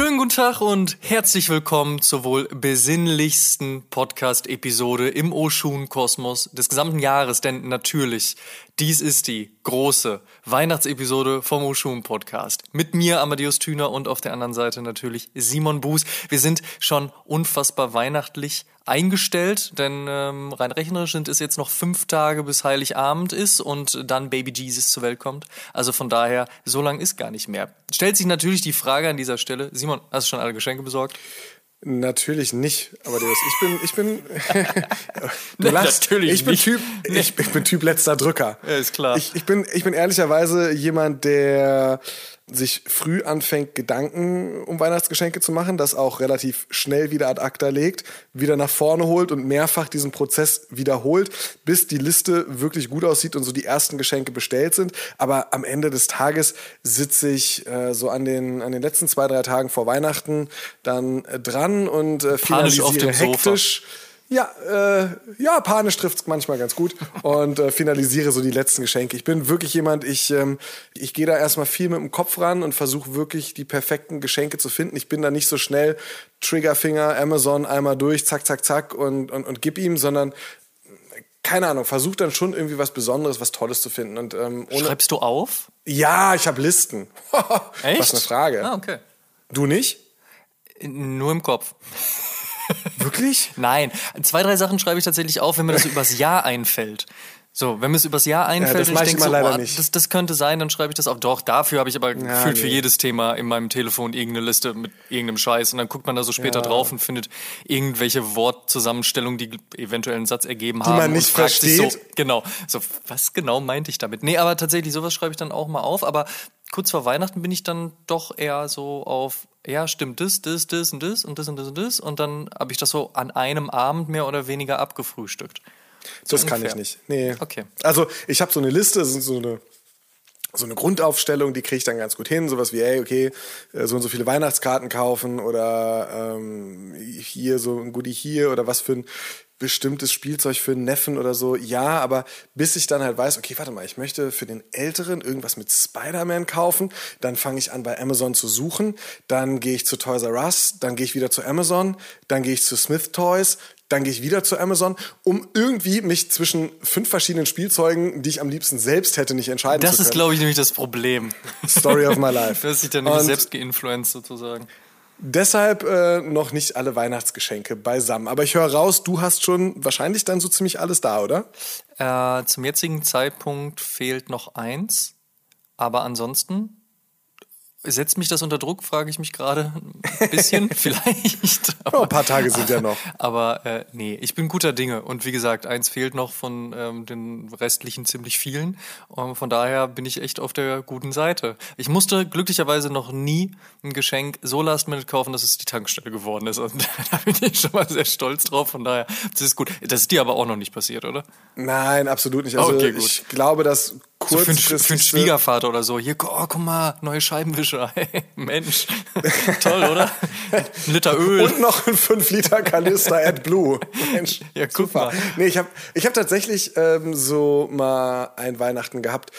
Schönen guten Tag und herzlich willkommen zur wohl besinnlichsten Podcast-Episode im Oshun-Kosmos des gesamten Jahres, denn natürlich, dies ist die große Weihnachtsepisode vom Oshun-Podcast. Mit mir, Amadeus Thüner und auf der anderen Seite natürlich Simon Buß. Wir sind schon unfassbar weihnachtlich eingestellt, denn ähm, rein rechnerisch sind es jetzt noch fünf Tage bis Heiligabend ist und dann Baby Jesus zur Welt kommt. Also von daher, so lang ist gar nicht mehr. Stellt sich natürlich die Frage an dieser Stelle, Simon, hast du schon alle Geschenke besorgt? Natürlich nicht, aber ich bin, ich bin, du lachst. Natürlich ich bin nicht. Typ, ich, ich, bin Typ letzter Drücker. Ja, ist klar. Ich, ich bin, ich bin ehrlicherweise jemand, der sich früh anfängt, Gedanken um Weihnachtsgeschenke zu machen, das auch relativ schnell wieder ad acta legt, wieder nach vorne holt und mehrfach diesen Prozess wiederholt, bis die Liste wirklich gut aussieht und so die ersten Geschenke bestellt sind. Aber am Ende des Tages sitze ich äh, so an den, an den letzten zwei, drei Tagen vor Weihnachten dann äh, dran und äh, finalisiere hektisch. Sofa ja, äh, ja, panisch trifft's manchmal ganz gut und äh, finalisiere so die letzten Geschenke. Ich bin wirklich jemand, ich, ähm, ich gehe da erstmal viel mit dem Kopf ran und versuche wirklich die perfekten Geschenke zu finden. Ich bin da nicht so schnell Triggerfinger, Amazon einmal durch, zack, zack, zack und, und, und gib ihm, sondern keine Ahnung, versuch dann schon irgendwie was Besonderes, was Tolles zu finden. Und, ähm, Schreibst du auf? Ja, ich habe Listen. Echt? Was eine Frage. Ah, okay. Du nicht? Nur im Kopf. Wirklich? Nein. Zwei, drei Sachen schreibe ich tatsächlich auf, wenn mir das übers Jahr einfällt. So, wenn mir es übers Jahr einfällt ja, und ich denke so, oh, das, das könnte sein, dann schreibe ich das auf. Doch, dafür habe ich aber ja, gefühlt nee. für jedes Thema in meinem Telefon irgendeine Liste mit irgendeinem Scheiß und dann guckt man da so später ja. drauf und findet irgendwelche Wortzusammenstellungen, die eventuell einen Satz ergeben haben. Die man nicht versteht. So, genau. So, was genau meinte ich damit? Nee, aber tatsächlich, sowas schreibe ich dann auch mal auf, aber kurz vor Weihnachten bin ich dann doch eher so auf, ja, stimmt das, das, das und das und das und das und das. Und dann habe ich das so an einem Abend mehr oder weniger abgefrühstückt. So das ungefähr. kann ich nicht. Nee. Okay. Also ich habe so eine Liste, so eine so eine Grundaufstellung, die kriege ich dann ganz gut hin. Sowas wie, ey, okay, äh, so und so viele Weihnachtskarten kaufen oder ähm, hier so ein Goodie hier oder was für ein bestimmtes Spielzeug für einen Neffen oder so. Ja, aber bis ich dann halt weiß, okay, warte mal, ich möchte für den Älteren irgendwas mit Spider-Man kaufen, dann fange ich an bei Amazon zu suchen, dann gehe ich zu Toys R Us, dann gehe ich wieder zu Amazon, dann gehe ich zu Smith Toys, dann gehe ich wieder zu Amazon, um irgendwie mich zwischen fünf verschiedenen Spielzeugen, die ich am liebsten selbst hätte, nicht entscheiden das zu können. Das ist, glaube ich, nämlich das Problem. Story of my life. Du hast dich dann nämlich selbst geinfluenced sozusagen. Deshalb äh, noch nicht alle Weihnachtsgeschenke beisammen. Aber ich höre raus, du hast schon wahrscheinlich dann so ziemlich alles da, oder? Äh, zum jetzigen Zeitpunkt fehlt noch eins. Aber ansonsten Setzt mich das unter Druck, frage ich mich gerade ein bisschen, vielleicht. Aber, oh, ein paar Tage sind ja noch. Aber äh, nee, ich bin guter Dinge. Und wie gesagt, eins fehlt noch von ähm, den restlichen ziemlich vielen. Und von daher bin ich echt auf der guten Seite. Ich musste glücklicherweise noch nie ein Geschenk so last minute kaufen, dass es die Tankstelle geworden ist. Und da bin ich schon mal sehr stolz drauf. Von daher, das ist gut. Das ist dir aber auch noch nicht passiert, oder? Nein, absolut nicht. Also okay, gut. ich glaube, dass so für, einen, für einen Schwiegervater oder so. Hier, oh, guck mal, neue Scheibenwischer. Hey, Mensch. Toll, oder? Ein Liter Öl. Und noch ein 5 Liter Kanister AdBlue. Mensch, ja, guck super. Mal. Nee, ich habe ich hab tatsächlich ähm, so mal ein Weihnachten gehabt.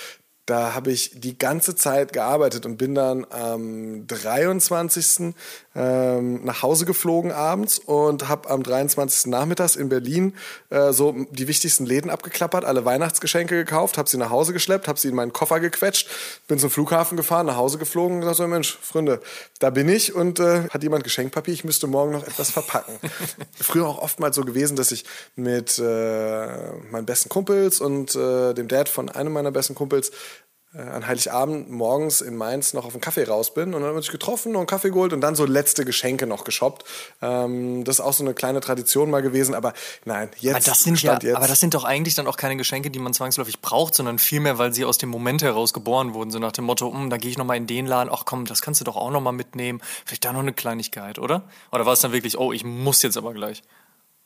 Da habe ich die ganze Zeit gearbeitet und bin dann am 23 ähm, nach Hause geflogen abends und habe am 23. Nachmittags in Berlin äh, so die wichtigsten Läden abgeklappert, alle Weihnachtsgeschenke gekauft, habe sie nach Hause geschleppt, habe sie in meinen Koffer gequetscht, bin zum Flughafen gefahren, nach Hause geflogen und gesagt so, Mensch, Freunde, da bin ich und äh, hat jemand Geschenkpapier, ich müsste morgen noch etwas verpacken. Früher auch oftmals so gewesen, dass ich mit äh, meinen besten Kumpels und äh, dem Dad von einem meiner besten Kumpels an Heiligabend morgens in Mainz noch auf einen Kaffee raus bin. Und dann haben wir uns getroffen, noch einen Kaffee geholt und dann so letzte Geschenke noch geshoppt. Ähm, das ist auch so eine kleine Tradition mal gewesen. Aber nein, jetzt. Aber das, sind ja, jetzt. aber das sind doch eigentlich dann auch keine Geschenke, die man zwangsläufig braucht, sondern vielmehr, weil sie aus dem Moment heraus geboren wurden. So nach dem Motto, hm, da gehe ich nochmal in den Laden, ach komm, das kannst du doch auch nochmal mitnehmen. Vielleicht da noch eine Kleinigkeit, oder? Oder war es dann wirklich, oh, ich muss jetzt aber gleich?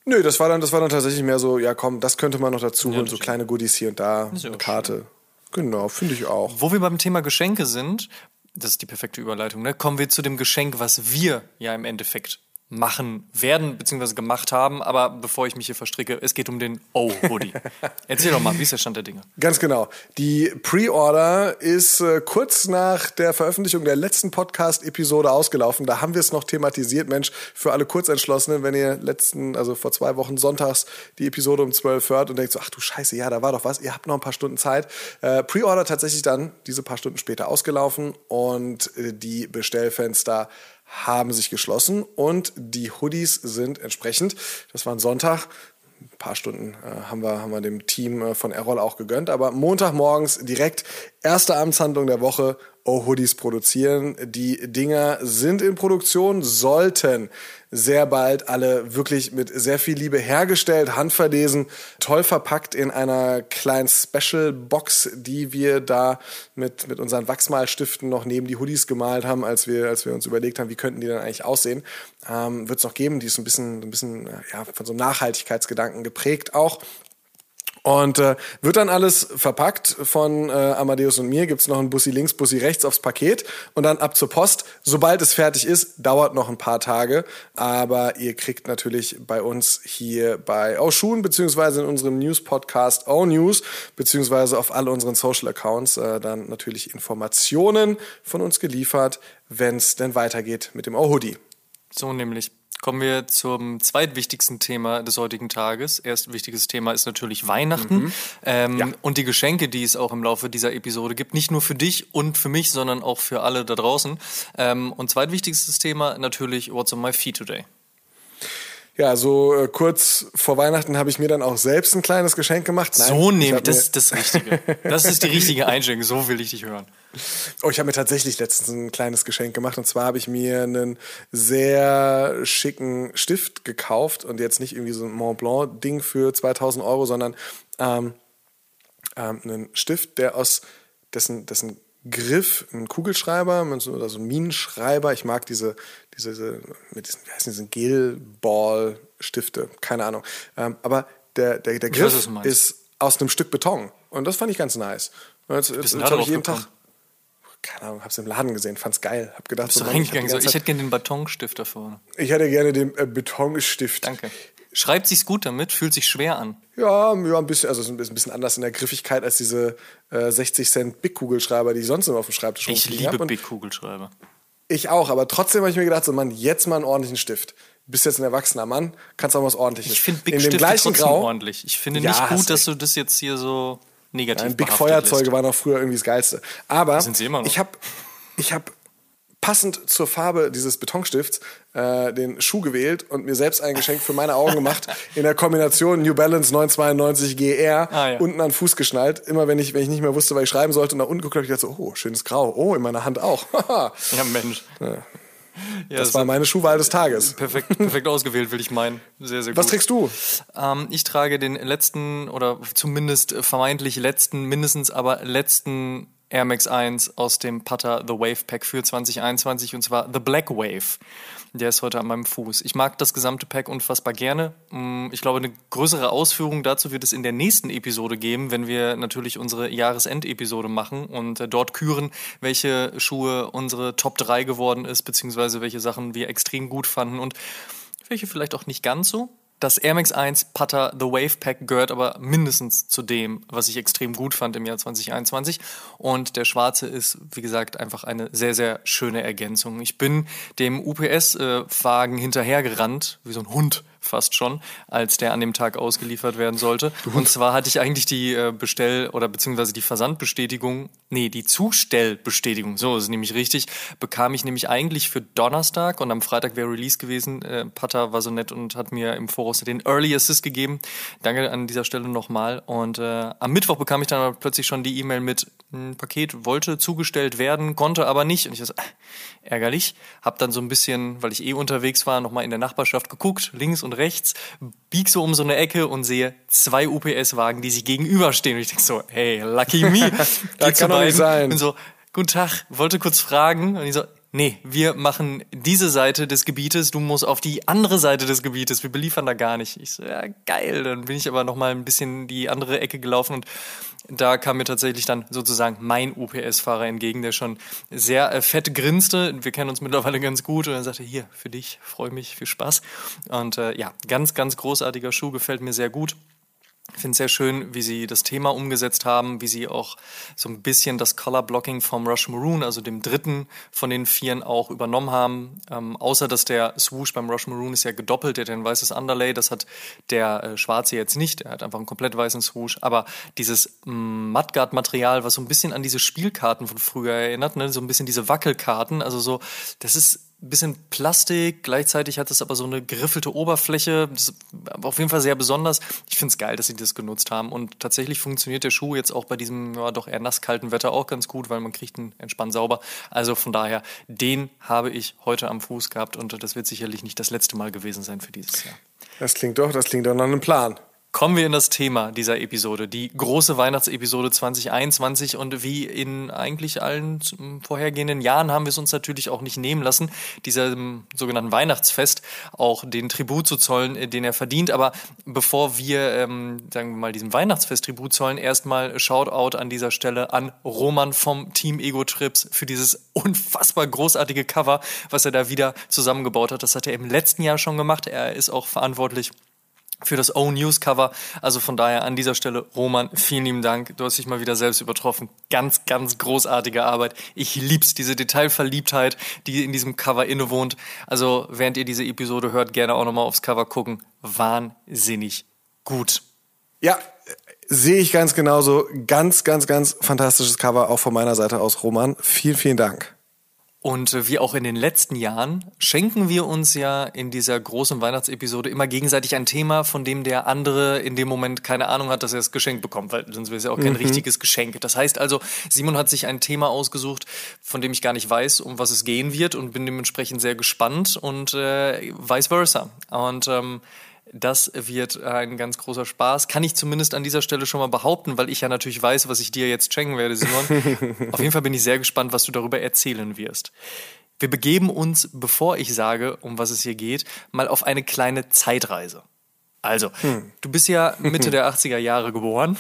Nö, das war dann, das war dann tatsächlich mehr so, ja komm, das könnte man noch dazu holen, das so kleine Goodies hier und da, ja eine Karte. Genau, finde ich auch. Wo wir beim Thema Geschenke sind, das ist die perfekte Überleitung, ne? kommen wir zu dem Geschenk, was wir ja im Endeffekt machen werden, beziehungsweise gemacht haben. Aber bevor ich mich hier verstricke, es geht um den O-Hoodie. Erzähl doch mal, wie ist der Stand der Dinge? Ganz genau. Die Pre-Order ist äh, kurz nach der Veröffentlichung der letzten Podcast-Episode ausgelaufen. Da haben wir es noch thematisiert. Mensch, für alle Kurzentschlossenen, wenn ihr letzten, also vor zwei Wochen sonntags die Episode um 12 hört und denkt so, ach du Scheiße, ja, da war doch was. Ihr habt noch ein paar Stunden Zeit. Äh, Pre-Order tatsächlich dann diese paar Stunden später ausgelaufen und äh, die Bestellfenster haben sich geschlossen und die Hoodies sind entsprechend, das war ein Sonntag, paar Stunden äh, haben, wir, haben wir dem Team äh, von Errol auch gegönnt. Aber Montagmorgens direkt erste Amtshandlung der Woche. Oh, Hoodies produzieren. Die Dinger sind in Produktion, sollten sehr bald alle wirklich mit sehr viel Liebe hergestellt, handverlesen, toll verpackt in einer kleinen Special Box, die wir da mit, mit unseren Wachsmalstiften noch neben die Hoodies gemalt haben, als wir, als wir uns überlegt haben, wie könnten die dann eigentlich aussehen. Ähm, Wird es noch geben, die ist ein bisschen, ein bisschen äh, ja, von so einem Nachhaltigkeitsgedanken geprägt auch. Und äh, wird dann alles verpackt von äh, Amadeus und mir. Gibt's noch ein Bussi links, Bussi rechts aufs Paket und dann ab zur Post. Sobald es fertig ist, dauert noch ein paar Tage. Aber ihr kriegt natürlich bei uns hier bei Ausschuhen, beziehungsweise in unserem News-Podcast O News, beziehungsweise auf all unseren Social-Accounts äh, dann natürlich Informationen von uns geliefert, wenn's denn weitergeht mit dem O-Hoodie. So nämlich. Kommen wir zum zweitwichtigsten Thema des heutigen Tages. Erst wichtiges Thema ist natürlich Weihnachten ähm, Ja. und die Geschenke, die es auch im Laufe dieser Episode gibt. Nicht nur für dich und für mich, sondern auch für alle da draußen. Ähm, und zweitwichtigstes Thema natürlich What's on my feet today. Ja, so äh, kurz vor Weihnachten habe ich mir dann auch selbst ein kleines Geschenk gemacht. Nein, so ich nämlich, hab das ist das Richtige. Das ist die richtige Einstellung. So will ich dich hören. Oh, ich habe mir tatsächlich letztens ein kleines Geschenk gemacht. Und zwar habe ich mir einen sehr schicken Stift gekauft. Und jetzt nicht irgendwie so ein Mont Blanc-Ding für 2000 Euro, sondern ähm, ähm, einen Stift, der aus dessen, dessen Griff ein Kugelschreiber oder so ein Minenschreiber. Ich mag diese, diese, diese mit diesen, wie heißen die, diesen Gelball-Stifte, keine Ahnung. Ähm, aber der, der, der weiß, Griff meinst. ist aus einem Stück Beton. Und das fand ich ganz nice. Jetzt, jetzt, jetzt habe ich jeden Tag gekommen? keine Ahnung, hab's im Laden gesehen, fand's geil. Hab gedacht, so, Mann, ich, hab So, ich hätte gerne den Betonstift da vorne. ich hätte gerne den äh, Betonstift. Danke. Schreibt sich's gut damit, fühlt sich schwer an. Ja, ja, ein bisschen, also es ist ein bisschen anders in der Griffigkeit als diese äh, 60 Cent Big Kugelschreiber, die ich sonst immer auf dem Schreibtisch Ich liebe Und Big Kugelschreiber. Ich auch, aber trotzdem habe ich mir gedacht, so Mann, jetzt mal einen ordentlichen Stift. Du bist jetzt ein erwachsener Mann, kannst auch was ordentliches. Ich finde Big Stifte trotzdem Grau. ordentlich. Ich finde Ja, nicht gut, dass du das jetzt hier so negativ Nein, Big Feuerzeuge lässt. waren auch früher irgendwie das Geilste. Aber Sind sie immer noch. ich habe ich hab passend zur Farbe dieses Betonstifts äh, den Schuh gewählt und mir selbst ein Geschenk für meine Augen gemacht in der Kombination New Balance 992 GR Ah, ja. unten an den Fuß geschnallt. Immer wenn ich, wenn ich nicht mehr wusste, was ich schreiben sollte und nach unten geguckt habe, ich gedacht so, oh, schönes Grau. Oh, in meiner Hand auch. Ja, Mensch. Ja. das war meine Schuhwahl des Tages. perfekt, perfekt ausgewählt, will ich meinen. Sehr, sehr gut. Was trägst du? Ähm, ich trage den letzten oder zumindest vermeintlich letzten, mindestens aber letzten Air Max 1 aus dem Putter The Wave Pack für 2021 und zwar The Black Wave. Der ist heute an meinem Fuß. Ich mag das gesamte Pack unfassbar gerne. Mm, Ich glaube, eine größere Ausführung dazu wird es in der nächsten Episode geben, wenn wir natürlich unsere Jahresend-Episode machen und äh, dort küren, welche Schuhe unsere Top 3 geworden ist, beziehungsweise welche Sachen wir extrem gut fanden und welche vielleicht auch nicht ganz so. Das Air Max 1 Putter The Wave Pack gehört aber mindestens zu dem, was ich extrem gut fand im Jahr 2021. Und der schwarze ist, wie gesagt, einfach eine sehr, sehr schöne Ergänzung. Ich bin dem UPS-Wagen hinterhergerannt, wie so ein Hund fast schon, als der an dem Tag ausgeliefert werden sollte. Und zwar hatte ich eigentlich die äh, Bestell- oder beziehungsweise die Versandbestätigung, nee, die Zustellbestätigung, so ist nämlich richtig, bekam ich nämlich eigentlich für Donnerstag und am Freitag wäre Release gewesen. Äh, Patter war so nett und hat mir im Voraus den Early Assist gegeben. Danke an dieser Stelle nochmal. Und äh, am Mittwoch bekam ich dann plötzlich schon die E-Mail mit, ein Paket wollte zugestellt werden, konnte aber nicht. Und ich so, äh, ärgerlich. Hab dann so ein bisschen, weil ich eh unterwegs war, nochmal in der Nachbarschaft geguckt, links und rechts, bieg so um so eine Ecke und sehe zwei UPS-Wagen, die sich gegenüberstehen. Und ich denke so, hey, lucky me. das kann doch nicht sein. Und so, guten Tag, wollte kurz fragen. Und ich so, nee, wir machen diese Seite des Gebietes, du musst auf die andere Seite des Gebietes, wir beliefern da gar nicht. Ich so, ja, geil. Dann bin ich aber noch mal ein bisschen die andere Ecke gelaufen und da kam mir tatsächlich dann sozusagen mein UPS-Fahrer entgegen, der schon sehr äh, fett grinste. Wir kennen uns mittlerweile ganz gut und er sagte, hier, für dich, freue mich, viel Spaß. Und äh, ja, ganz, ganz großartiger Schuh, gefällt mir sehr gut. Ich finde es sehr schön, wie sie das Thema umgesetzt haben, wie sie auch so ein bisschen das Color Blocking vom Rush Maroon, also dem dritten von den vieren, auch übernommen haben. Ähm, außer dass der Swoosh beim Rush Maroon ist ja gedoppelt, der hat ein weißes Underlay, das hat der äh, schwarze jetzt nicht, er hat einfach einen komplett weißen Swoosh. Aber dieses mm, Mudguard-Material, was so ein bisschen an diese Spielkarten von früher erinnert, ne? so ein bisschen diese Wackelkarten, also so, das ist bisschen Plastik, gleichzeitig hat es aber so eine geriffelte Oberfläche. Das ist auf jeden Fall sehr besonders. Ich finde es geil, dass sie das genutzt haben. Und tatsächlich funktioniert der Schuh jetzt auch bei diesem ja, doch eher nasskalten Wetter auch ganz gut, weil man kriegt ihn entspannt sauber. Also von daher, den habe ich heute am Fuß gehabt und das wird sicherlich nicht das letzte Mal gewesen sein für dieses Jahr. Das klingt doch, das klingt doch nach einem Plan. Kommen wir in das Thema dieser Episode, die große Weihnachtsepisode 2021 und wie in eigentlich allen vorhergehenden Jahren haben wir es uns natürlich auch nicht nehmen lassen, diesem sogenannten Weihnachtsfest auch den Tribut zu zollen, äh, den er verdient. Aber bevor wir, ähm, sagen wir mal, diesem Weihnachtsfest Tribut zollen, erstmal Shoutout an dieser Stelle an Roman vom Team Ego Trips für dieses unfassbar großartige Cover, was er da wieder zusammengebaut hat. Das hat er im letzten Jahr schon gemacht. Er ist auch verantwortlich für das O-News Cover. Also von daher an dieser Stelle, Roman, vielen lieben Dank. Du hast dich mal wieder selbst übertroffen. Ganz, ganz großartige Arbeit. Ich lieb's, diese Detailverliebtheit, die in diesem Cover innewohnt. Also während ihr diese Episode hört, gerne auch nochmal aufs Cover gucken. Wahnsinnig gut. Ja, sehe ich ganz genauso. Ganz, ganz, ganz fantastisches Cover auch von meiner Seite aus, Roman. Vielen, vielen Dank. Und äh, wie auch in den letzten Jahren schenken wir uns ja in dieser großen Weihnachtsepisode immer gegenseitig ein Thema, von dem der andere in dem Moment keine Ahnung hat, dass er es geschenkt bekommt, weil sonst wäre es ja auch kein mhm. richtiges Geschenk. Das heißt also, Simon hat sich ein Thema ausgesucht, von dem ich gar nicht weiß, um was es gehen wird und bin dementsprechend sehr gespannt und äh, vice versa. Und ähm, das wird ein ganz großer Spaß. Kann ich zumindest an dieser Stelle schon mal behaupten, weil ich ja natürlich weiß, was ich dir jetzt schenken werde, Simon. Auf jeden Fall bin ich sehr gespannt, was du darüber erzählen wirst. Wir begeben uns, bevor ich sage, um was es hier geht, mal auf eine kleine Zeitreise. Also, hm. du bist ja Mitte der 80er Jahre geboren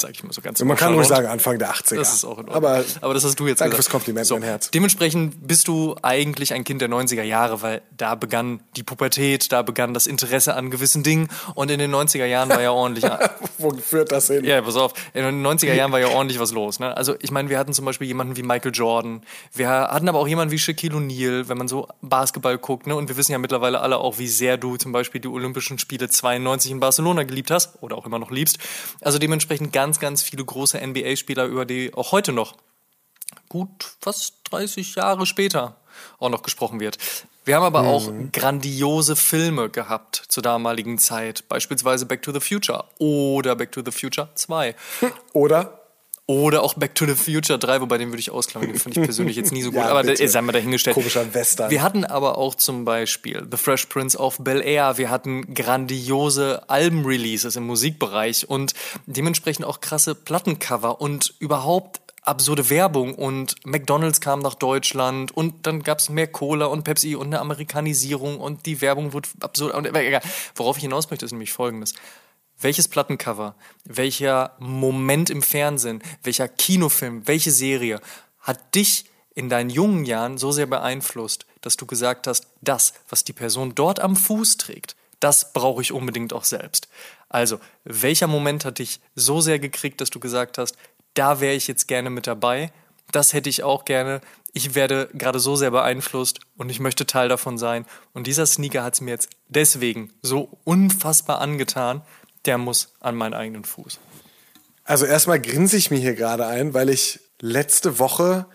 sage ich mal so ganz Man kann ruhig sagen Anfang der 80er. Das ist auch in Ordnung. Aber, aber das hast du jetzt danke gesagt. fürs Kompliment, so, mein Herz. Dementsprechend bist du eigentlich ein Kind der 90er Jahre, weil da begann die Pubertät, da begann das Interesse an gewissen Dingen und in den 90er Jahren war ja ordentlich... Wo führt das hin? Ja, pass auf. In den 90er Jahren war ja ordentlich was los. Ne? Also ich meine, wir hatten zum Beispiel jemanden wie Michael Jordan, wir hatten aber auch jemanden wie Shaquille O'Neal, wenn man so Basketball guckt. Ne? Und wir wissen ja mittlerweile alle auch, wie sehr du zum Beispiel die Olympischen Spiele 92 in Barcelona geliebt hast oder auch immer noch liebst. Also dementsprechend ganz, ganz viele große große NBA-Spieler, über die auch heute noch gut fast 30 Jahre später auch noch gesprochen wird. Wir haben aber mhm. auch grandiose Filme gehabt zur damaligen Zeit, beispielsweise Back to the Future oder Back to the Future 2. Oder oder auch Back to the Future 3, wobei den würde ich ausklammern, den finde ich persönlich jetzt nie so gut, ja, aber bitte. sei mal dahingestellt. Komischer Western. Wir hatten aber auch zum Beispiel The Fresh Prince of Bel Air, wir hatten grandiose Albenreleases im Musikbereich und dementsprechend auch krasse Plattencover und überhaupt absurde Werbung und McDonalds kam nach Deutschland und dann gab es mehr Cola und Pepsi und eine Amerikanisierung und die Werbung wurde absurd. Worauf ich hinaus möchte, ist nämlich folgendes welches Plattencover, welcher Moment im Fernsehen, welcher Kinofilm, welche Serie hat dich in deinen jungen Jahren so sehr beeinflusst, dass du gesagt hast, das, was die Person dort am Fuß trägt, das brauche ich unbedingt auch selbst. Also, welcher Moment hat dich so sehr gekriegt, dass du gesagt hast, da wäre ich jetzt gerne mit dabei, das hätte ich auch gerne, ich werde gerade so sehr beeinflusst und ich möchte Teil davon sein. Und dieser Sneaker hat es mir jetzt deswegen so unfassbar angetan, der muss an meinen eigenen Fuß. Also erstmal grinse ich mir hier gerade ein, weil ich letzte Woche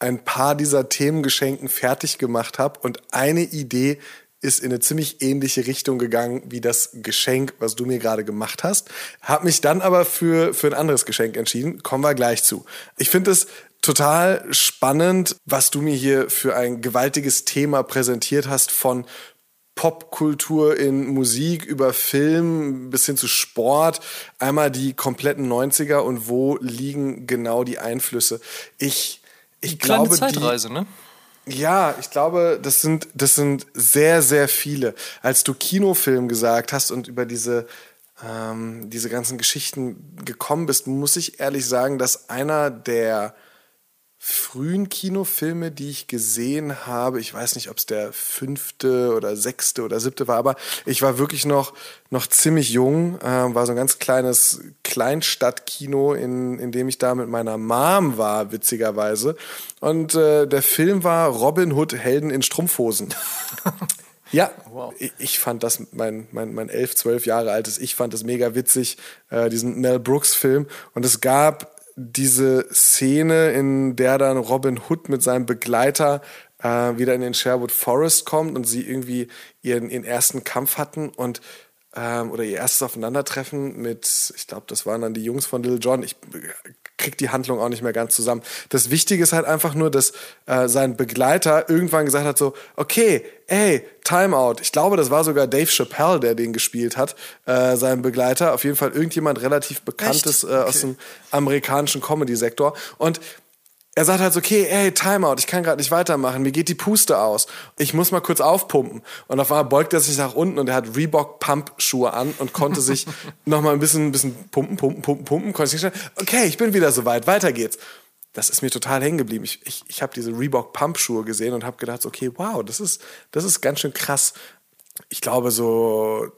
ein paar dieser Themengeschenken fertig gemacht habe und eine Idee ist in eine ziemlich ähnliche Richtung gegangen wie das Geschenk, was du mir gerade gemacht hast. Hab mich dann aber für, für ein anderes Geschenk entschieden. Kommen wir gleich zu. Ich finde es total spannend, was du mir hier für ein gewaltiges Thema präsentiert hast von Popkultur in Musik über Film bis hin zu Sport. Einmal die kompletten 90er und wo liegen genau die Einflüsse. Ich, ich Kleine glaube, Zeitreise, die, ne? ja, ich glaube, das sind, das sind sehr, sehr viele. Als du Kinofilm gesagt hast und über diese, ähm, diese ganzen Geschichten gekommen bist, muss ich ehrlich sagen, dass einer der frühen Kinofilme, die ich gesehen habe, ich weiß nicht, ob es der fünfte oder sechste oder siebte war, aber ich war wirklich noch, noch ziemlich jung, äh, war so ein ganz kleines Kleinstadtkino, in, in dem ich da mit meiner Mom war, witzigerweise. Und äh, der Film war Robin Hood Helden in Strumpfhosen. Ja, wow. ich, ich, fand das, mein, mein, mein elf, zwölf Jahre altes Ich fand das mega witzig, äh, diesen Mel Brooks Film. Und es gab diese Szene, in der dann Robin Hood mit seinem Begleiter äh, wieder in den Sherwood Forest kommt und sie irgendwie ihren, ihren ersten Kampf hatten und ähm, oder ihr erstes Aufeinandertreffen mit, ich glaube, das waren dann die Jungs von Little John. Ich krieg die Handlung auch nicht mehr ganz zusammen. Das Wichtige ist halt einfach nur, dass äh, sein Begleiter irgendwann gesagt hat so, okay, ey, Timeout. Ich glaube, das war sogar Dave Chappelle, der den gespielt hat, äh, sein Begleiter. Auf jeden Fall irgendjemand relativ Bekanntes äh, aus dem amerikanischen Comedy-Sektor. Und er sagt halt so, okay, ey, Timeout, ich kann gerade nicht weitermachen, mir geht die Puste aus. Ich muss mal kurz aufpumpen. Und auf einmal beugt er sich nach unten und er hat Reebok Pump Schuhe an und konnte sich noch mal ein bisschen, ein bisschen pumpen, pumpen, pumpen, pumpen. Konnte sich okay, ich bin wieder soweit, weiter geht's. Das ist mir total hängen geblieben. Ich, ich, ich habe diese Reebok Pump Schuhe gesehen und habe gedacht, okay, wow, das ist, das ist ganz schön krass. Ich glaube so,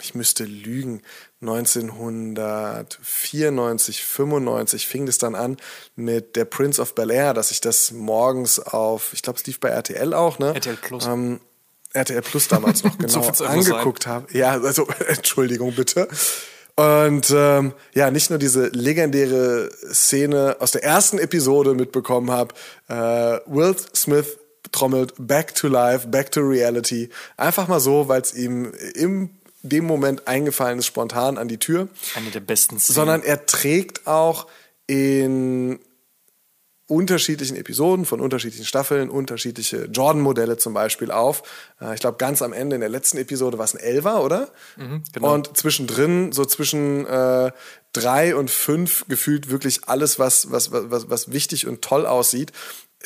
ich müsste lügen, 1994, 95 fing das dann an mit der Prince of Bel Air, dass ich das morgens auf, ich glaube, es lief bei RTL auch, ne? RTL Plus. Ähm, RTL Plus damals noch genau angeguckt habe. Ja, also Entschuldigung bitte. Und ähm, ja, nicht nur diese legendäre Szene aus der ersten Episode mitbekommen habe, äh, Will Smith trommelt Back to Life, Back to Reality, einfach mal so, weil es ihm im dem Moment eingefallen ist, spontan an die Tür. Eine der besten Szenen. Sondern er trägt auch in unterschiedlichen Episoden von unterschiedlichen Staffeln unterschiedliche Jordan-Modelle zum Beispiel auf. Äh, ich glaube, ganz am Ende in der letzten Episode war es ein Elver, oder? Mhm, genau. Und zwischendrin, so zwischen äh, drei und fünf, gefühlt wirklich alles, was, was, was, was wichtig und toll aussieht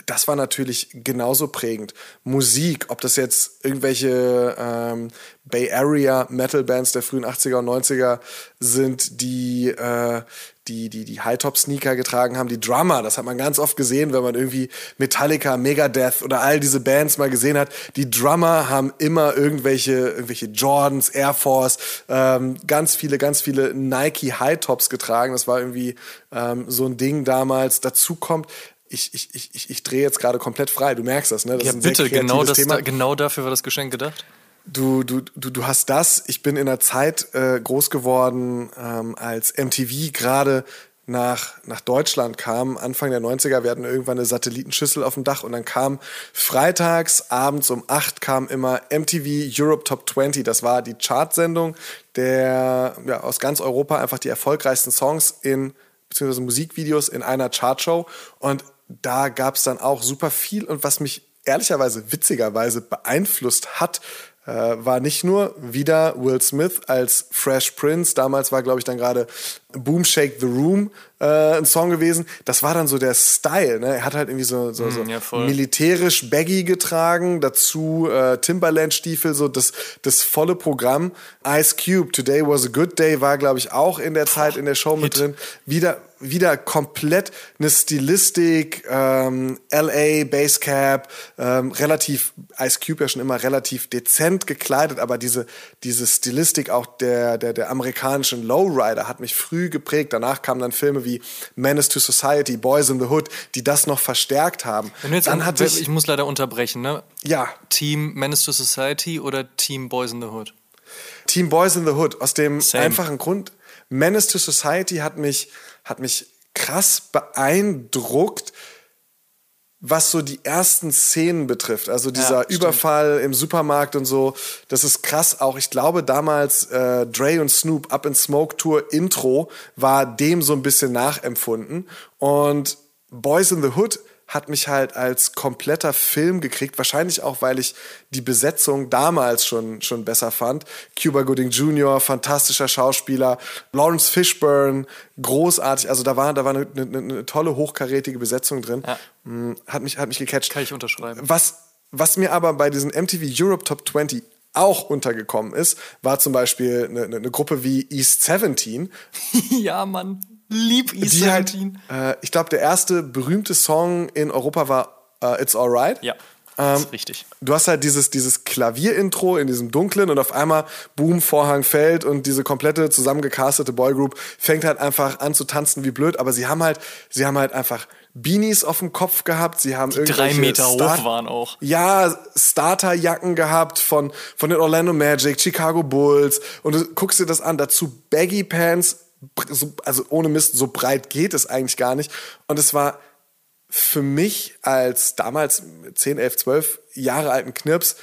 das war natürlich genauso prägend. Musik, ob das jetzt irgendwelche ähm, Bay Area Metal Bands der frühen 80er und 90er sind, die äh, die, die, die High-Top-Sneaker getragen haben, die Drummer, das hat man ganz oft gesehen, wenn man irgendwie Metallica, Megadeth oder all diese Bands mal gesehen hat. Die Drummer haben immer irgendwelche, irgendwelche Jordans, Air Force, ähm, ganz viele, ganz viele Nike High-Tops getragen. Das war irgendwie ähm, so ein Ding damals. Dazu kommt, ich, ich, ich, ich drehe jetzt gerade komplett frei. Du merkst das, ne? Das ja, bitte, genau, das. Da, genau dafür war das Geschenk gedacht. Du, du, du, du hast das. Ich bin in einer Zeit äh, groß geworden, ähm, als MTV gerade nach, nach Deutschland kam, Anfang der 90er, wir hatten irgendwann eine Satellitenschüssel auf dem Dach und dann kam freitags abends um 8 kam immer MTV Europe Top 20. Das war die Chartsendung, der ja, aus ganz Europa einfach die erfolgreichsten Songs in beziehungsweise Musikvideos in einer Chartshow und da gab es dann auch super viel und was mich ehrlicherweise witzigerweise beeinflusst hat, äh, war nicht nur wieder Will Smith als Fresh Prince. Damals war, glaube ich, dann gerade Boom Shake the Room äh, ein Song gewesen. Das war dann so der Style. Ne? Er hat halt irgendwie so, so, so mm, ja, militärisch Baggy getragen, dazu äh, Timberland-Stiefel, so das, das volle Programm. Ice Cube, Today Was a Good Day, war, glaube ich, auch in der Zeit in der Show mit Hit. drin. Wieder, wieder komplett eine Stilistik, ähm, LA, Basecap, ähm, relativ, Ice Cube ja schon immer relativ dezent gekleidet, aber diese, diese Stilistik auch der, der, der amerikanischen Lowrider hat mich früh geprägt. Danach kamen dann Filme wie Menace to Society, Boys in the Hood, die das noch verstärkt haben. Wenn jetzt dann hatte ich, ich muss leider unterbrechen, ne? Ja. Team Menace to Society oder Team Boys in the Hood? Team Boys in the Hood, aus dem Same. einfachen Grund, Menace to Society hat mich hat mich krass beeindruckt, was so die ersten Szenen betrifft, also dieser Ja. Überfall im Supermarkt und so, das ist krass. Auch ich glaube damals äh, Dre und Snoop Up in Smoke Tour Intro war dem so ein bisschen nachempfunden und Boys in the Hood hat mich halt als kompletter Film gekriegt, wahrscheinlich auch, weil ich die Besetzung damals schon, schon besser fand. Cuba Gooding Jr., fantastischer Schauspieler, Lawrence Fishburne, großartig, also da war, da war eine, eine, eine tolle, hochkarätige Besetzung drin. Ja. Mm, Hat mich, hat mich gecatcht. Kann ich unterschreiben. Was, was mir aber bei diesen MTV Europe Top 20 auch untergekommen ist, war zum Beispiel eine, eine eine Gruppe wie East 17, ja, Mann. Lieb die halt, E17. äh, ich glaube, der erste berühmte Song in Europa war äh, It's Alright. ja, Ähm, das ist richtig. Du hast halt dieses, dieses Klavierintro in diesem Dunklen und auf einmal Boom, Vorhang fällt und diese komplette zusammengecastete Boygroup fängt halt einfach an zu tanzen wie blöd, aber sie haben halt, sie haben halt einfach Beanies auf dem Kopf gehabt, sie haben Drei irgendwelche Meter Star- hoch waren auch. ja, Starterjacken gehabt von, von den Orlando Magic, Chicago Bulls und du guckst dir das an, dazu Baggy Pants, so, also ohne Mist, so breit geht es eigentlich gar nicht. Und es war für mich als damals 10, 11, 12 Jahre alten Knirps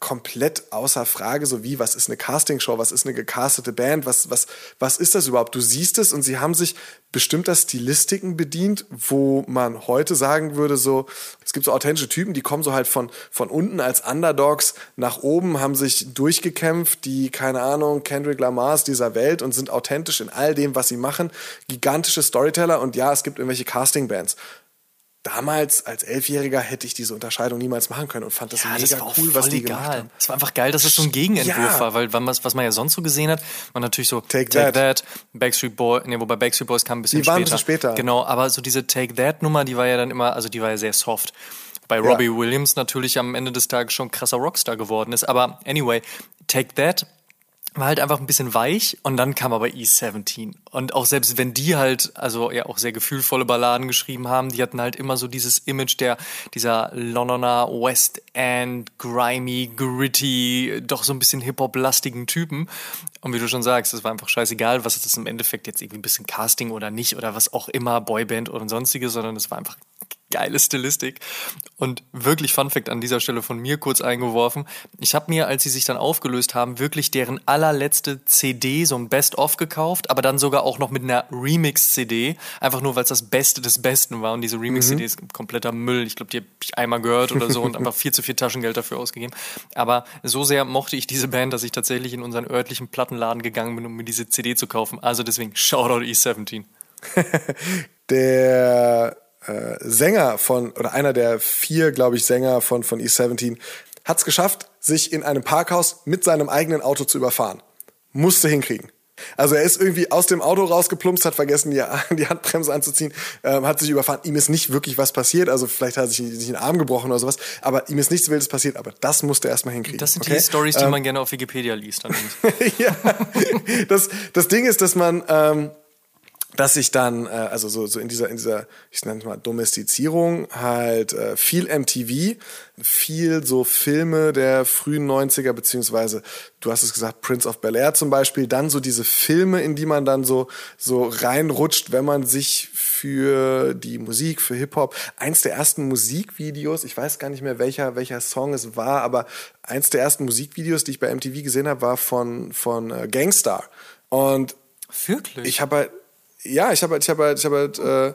komplett außer Frage, so wie, was ist eine Castingshow, was ist eine gecastete Band, was, was, was ist das überhaupt? Du siehst es und sie haben sich bestimmter Stilistiken bedient, wo man heute sagen würde, so, es gibt so authentische Typen, die kommen so halt von, von unten als Underdogs nach oben, haben sich durchgekämpft, die, keine Ahnung, Kendrick Lamars dieser Welt und sind authentisch in all dem, was sie machen. Gigantische Storyteller und ja, es gibt irgendwelche Castingbands damals als Elfjähriger hätte ich diese Unterscheidung niemals machen können und fand das Ja, mega das cool, was die egal. gemacht haben. Es war einfach geil, dass es so ein Gegenentwurf Ja. war, weil was, was man ja sonst so gesehen hat, war natürlich so Take That. Backstreet Boy, nee, wobei Backstreet Boys kam ein bisschen Die waren ein später. bisschen später. Genau, aber so diese Take That Nummer, die war ja dann immer, also die war ja sehr soft. Bei Robbie Williams natürlich am Ende des Tages schon krasser Rockstar geworden ist, aber anyway, Take That war halt einfach ein bisschen weich und dann kam aber E17 und auch selbst wenn die halt also ja auch sehr gefühlvolle Balladen geschrieben haben, die hatten halt immer so dieses Image der dieser Londoner West End grimy gritty doch so ein bisschen Hip Hop lastigen Typen. Und wie du schon sagst, es war einfach scheißegal, was ist das im Endeffekt jetzt irgendwie ein bisschen Casting oder nicht oder was auch immer Boyband oder sonstiges, sondern es war einfach geile Stilistik. Und wirklich Fun Fact an dieser Stelle von mir kurz eingeworfen. Ich habe mir, als sie sich dann aufgelöst haben, wirklich deren allerletzte CD, so ein Best-of gekauft, aber dann sogar auch noch mit einer Remix-CD. Einfach nur, weil es das Beste des Besten war. Und diese Remix-CD ist kompletter Müll. Ich glaube, die habe ich einmal gehört oder so und einfach viel zu viel Taschengeld dafür ausgegeben. Aber so sehr mochte ich diese Band, dass ich tatsächlich in unseren örtlichen Plattenladen gegangen bin, um mir diese CD zu kaufen. Also deswegen, Shoutout E17. Der äh, Sänger von, oder einer der vier, glaube ich, Sänger von, von E17 hat es geschafft, sich in einem Parkhaus mit seinem eigenen Auto zu überfahren. Musste hinkriegen. Also er ist irgendwie aus dem Auto rausgeplumpst, hat vergessen, die, die Handbremse anzuziehen, ähm, hat sich überfahren. Ihm ist nicht wirklich was passiert, also vielleicht hat er sich, sich einen Arm gebrochen oder sowas, aber ihm ist nichts Wildes passiert, aber das musste er erstmal hinkriegen. Das sind okay? die Stories, die man gerne auf Wikipedia liest. Ja, das, das Ding ist, dass man, ähm, dass ich dann, äh, also so, so in dieser, in dieser, ich nenne es mal Domestizierung, halt äh, viel MTV, viel so Filme der frühen 90er, beziehungsweise, du hast es gesagt, Prince of Bel-Air zum Beispiel, dann so diese Filme, in die man dann so, so reinrutscht, wenn man sich für die Musik, für Hip-Hop, eins der ersten Musikvideos, ich weiß gar nicht mehr, welcher, welcher Song es war, aber eins der ersten Musikvideos, die ich bei MTV gesehen habe, war von, von äh, Gangstar. Und Wirklich? ich habe halt, ja, ich habe halt, ich habe halt, ich habe halt äh,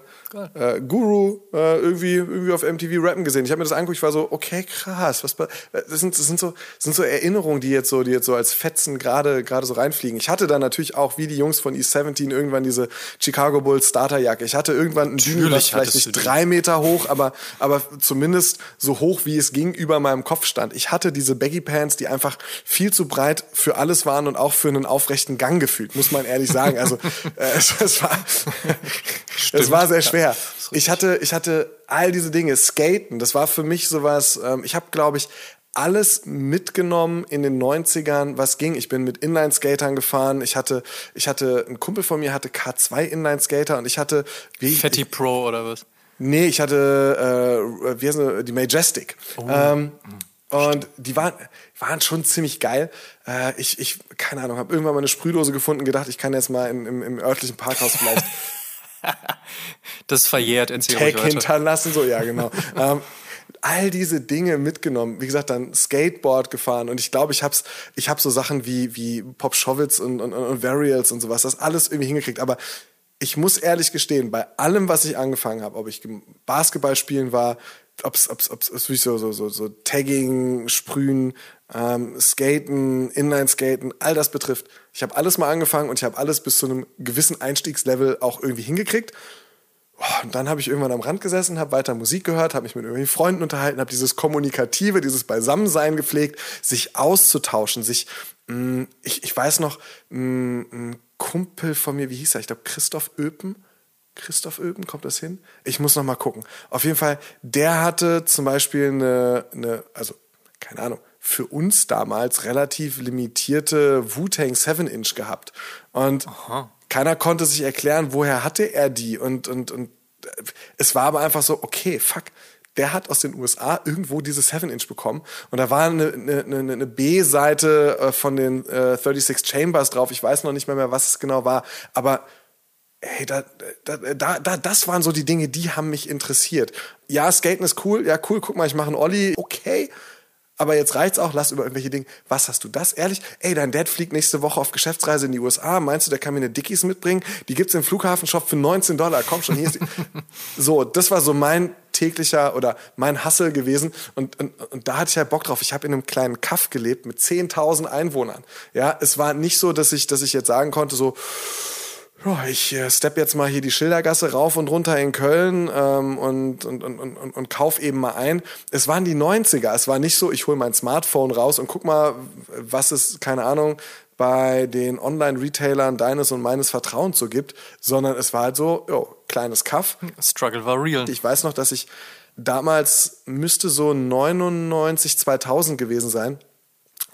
äh, Guru äh, irgendwie irgendwie auf MTV rappen gesehen. Ich habe mir das angeguckt, ich war so, okay, krass, was pa- das sind das sind so das sind so Erinnerungen, die jetzt so die jetzt so als Fetzen gerade gerade so reinfliegen. Ich hatte dann natürlich auch wie die Jungs von E17 irgendwann diese Chicago Bulls Starterjacke. Ich hatte irgendwann ein Dino, was vielleicht nicht drei Meter hoch, aber aber zumindest so hoch wie es ging über meinem Kopf stand. Ich hatte diese Baggy Pants, die einfach viel zu breit für alles waren und auch für einen aufrechten Gang gefühlt, muss man ehrlich sagen. Also äh, es, es war es war sehr schwer. Ich hatte, ich hatte all diese Dinge. Skaten, das war für mich sowas, ähm, ich habe, glaube ich, alles mitgenommen in den 90ern, was ging. Ich bin mit Inline-Skatern gefahren. Ich hatte, ich hatte, ein Kumpel von mir hatte K2 Inline-Skater und ich hatte, wie, Fatty Pro oder was? Nee, ich hatte, äh, wie heißt die Majestic. Ähm, und die waren, waren schon ziemlich geil. Äh, ich, ich, keine Ahnung, habe irgendwann mal eine Sprühdose gefunden, gedacht, ich kann jetzt mal in, im, im örtlichen Parkhaus vielleicht das verjährt, erzähl Tag hinterlassen, so, ja, genau. ähm, all diese Dinge mitgenommen. Wie gesagt, dann Skateboard gefahren und ich glaube, ich hab's, ich hab so Sachen wie, wie Pop Schowitz und, und, und Varials und sowas, das alles irgendwie hingekriegt. Aber ich muss ehrlich gestehen, bei allem, was ich angefangen habe, ob ich Basketball spielen war, ob es ob's, ob's, ob's, so, so, so, so Tagging, Sprühen, ähm, Skaten, Inline-Skaten, all das betrifft. Ich habe alles mal angefangen und ich habe alles bis zu einem gewissen Einstiegslevel auch irgendwie hingekriegt. Oh, und dann habe ich irgendwann am Rand gesessen, habe weiter Musik gehört, habe mich mit irgendwelchen Freunden unterhalten, habe dieses Kommunikative, dieses Beisammensein gepflegt, sich auszutauschen, sich, mh, mm, ich, ich weiß noch, mh, mm, ein Kumpel von mir, wie hieß er? Ich glaube Christoph Öpen. Christoph Öpen, kommt das hin? Ich muss noch mal gucken. Auf jeden Fall, der hatte zum Beispiel eine, eine also keine Ahnung, für uns damals relativ limitierte Wu-Tang 7-Inch gehabt. Und Aha. keiner konnte sich erklären, woher hatte er die. Und, und, und es war aber einfach so, okay, fuck, der hat aus den USA irgendwo diese 7-Inch bekommen. Und da war eine, eine, eine B-Seite äh, von den äh, 36 Chambers drauf. Ich weiß noch nicht mehr, mehr, was es genau war. Aber hey, da, da, da, da, das waren so die Dinge, die haben mich interessiert. Ja, Skaten ist cool. Ja, cool, guck mal, ich mache einen Olli. Okay aber jetzt reicht's auch, lass über irgendwelche Dinge. Was hast du das? Ehrlich? Ey, dein Dad fliegt nächste Woche auf Geschäftsreise in die USA. Meinst du, der kann mir eine Dickies mitbringen? Die gibt's im Flughafenshop für 19 Dollar. Komm schon, hier ist die. so, das war so mein täglicher oder mein Hassel gewesen. Und, und, und da hatte ich ja Bock drauf. Ich habe in einem kleinen Kaff gelebt mit 10.000 Einwohnern. Ja, es war nicht so, dass ich, dass ich jetzt sagen konnte, so, ich äh, stepp jetzt mal hier die Schildergasse rauf und runter in Köln ähm, und, und, und, und, und kauf eben mal ein. Es waren die 90er. Es war nicht so, ich hole mein Smartphone raus und guck mal, was es, keine Ahnung, bei den Online-Retailern deines und meines Vertrauens so gibt, sondern es war halt so, jo, kleines Kaff. Struggle war real. Ich weiß noch, dass ich damals müsste so 99, 2000 gewesen sein,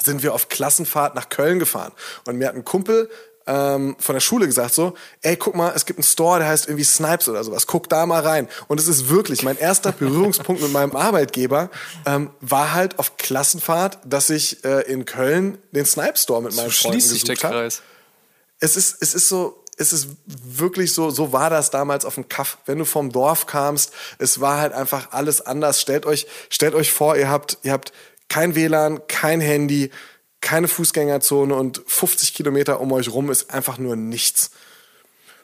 sind wir auf Klassenfahrt nach Köln gefahren. Und mir hat ein Kumpel ähm, von der Schule gesagt so, ey, guck mal, es gibt einen Store, der heißt irgendwie Snipes oder sowas, guck da mal rein. Und es ist wirklich, mein erster Berührungspunkt mit meinem Arbeitgeber ähm, war halt auf Klassenfahrt, dass ich äh, in Köln den Snipes Store mit meinen so Freunden gesucht habe. Es ist, es ist so, es ist wirklich so, so war das damals auf dem Kaff. Wenn du vom Dorf kamst, es war halt einfach alles anders. Stellt euch, stellt euch vor, ihr habt, ihr habt kein WLAN, kein Handy, keine Fußgängerzone und 50 Kilometer um euch rum ist einfach nur nichts.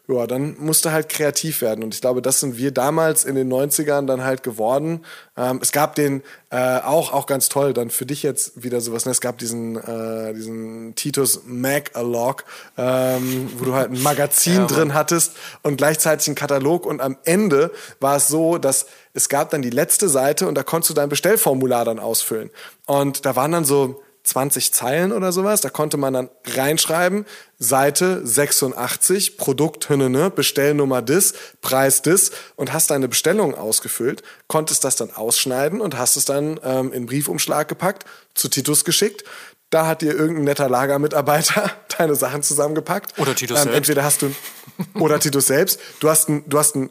Ja, dann musste halt kreativ werden. Und ich glaube, das sind wir damals in den 90ern dann halt geworden. Ähm, es gab den äh, auch, auch ganz toll, dann für dich jetzt wieder sowas. Ne? Es gab diesen, äh, diesen Titus Mag-A-Log, ähm, wo du halt ein Magazin ja, drin hattest und gleichzeitig einen Katalog. Und am Ende war es so, dass es gab dann die letzte Seite und da konntest du dein Bestellformular dann ausfüllen. Und da waren dann so 20 Zeilen oder sowas. Da konnte man dann reinschreiben, Seite 86, Produkt, ne, Bestellnummer dis, Preis dis und hast deine Bestellung ausgefüllt, konntest das dann ausschneiden und hast es dann ähm, in Briefumschlag gepackt, zu Titus geschickt. Da hat dir irgendein netter Lagermitarbeiter deine Sachen zusammengepackt. Oder Titus ähm, selbst. Entweder hast du oder Titus selbst. Du hast, ein, du hast ein,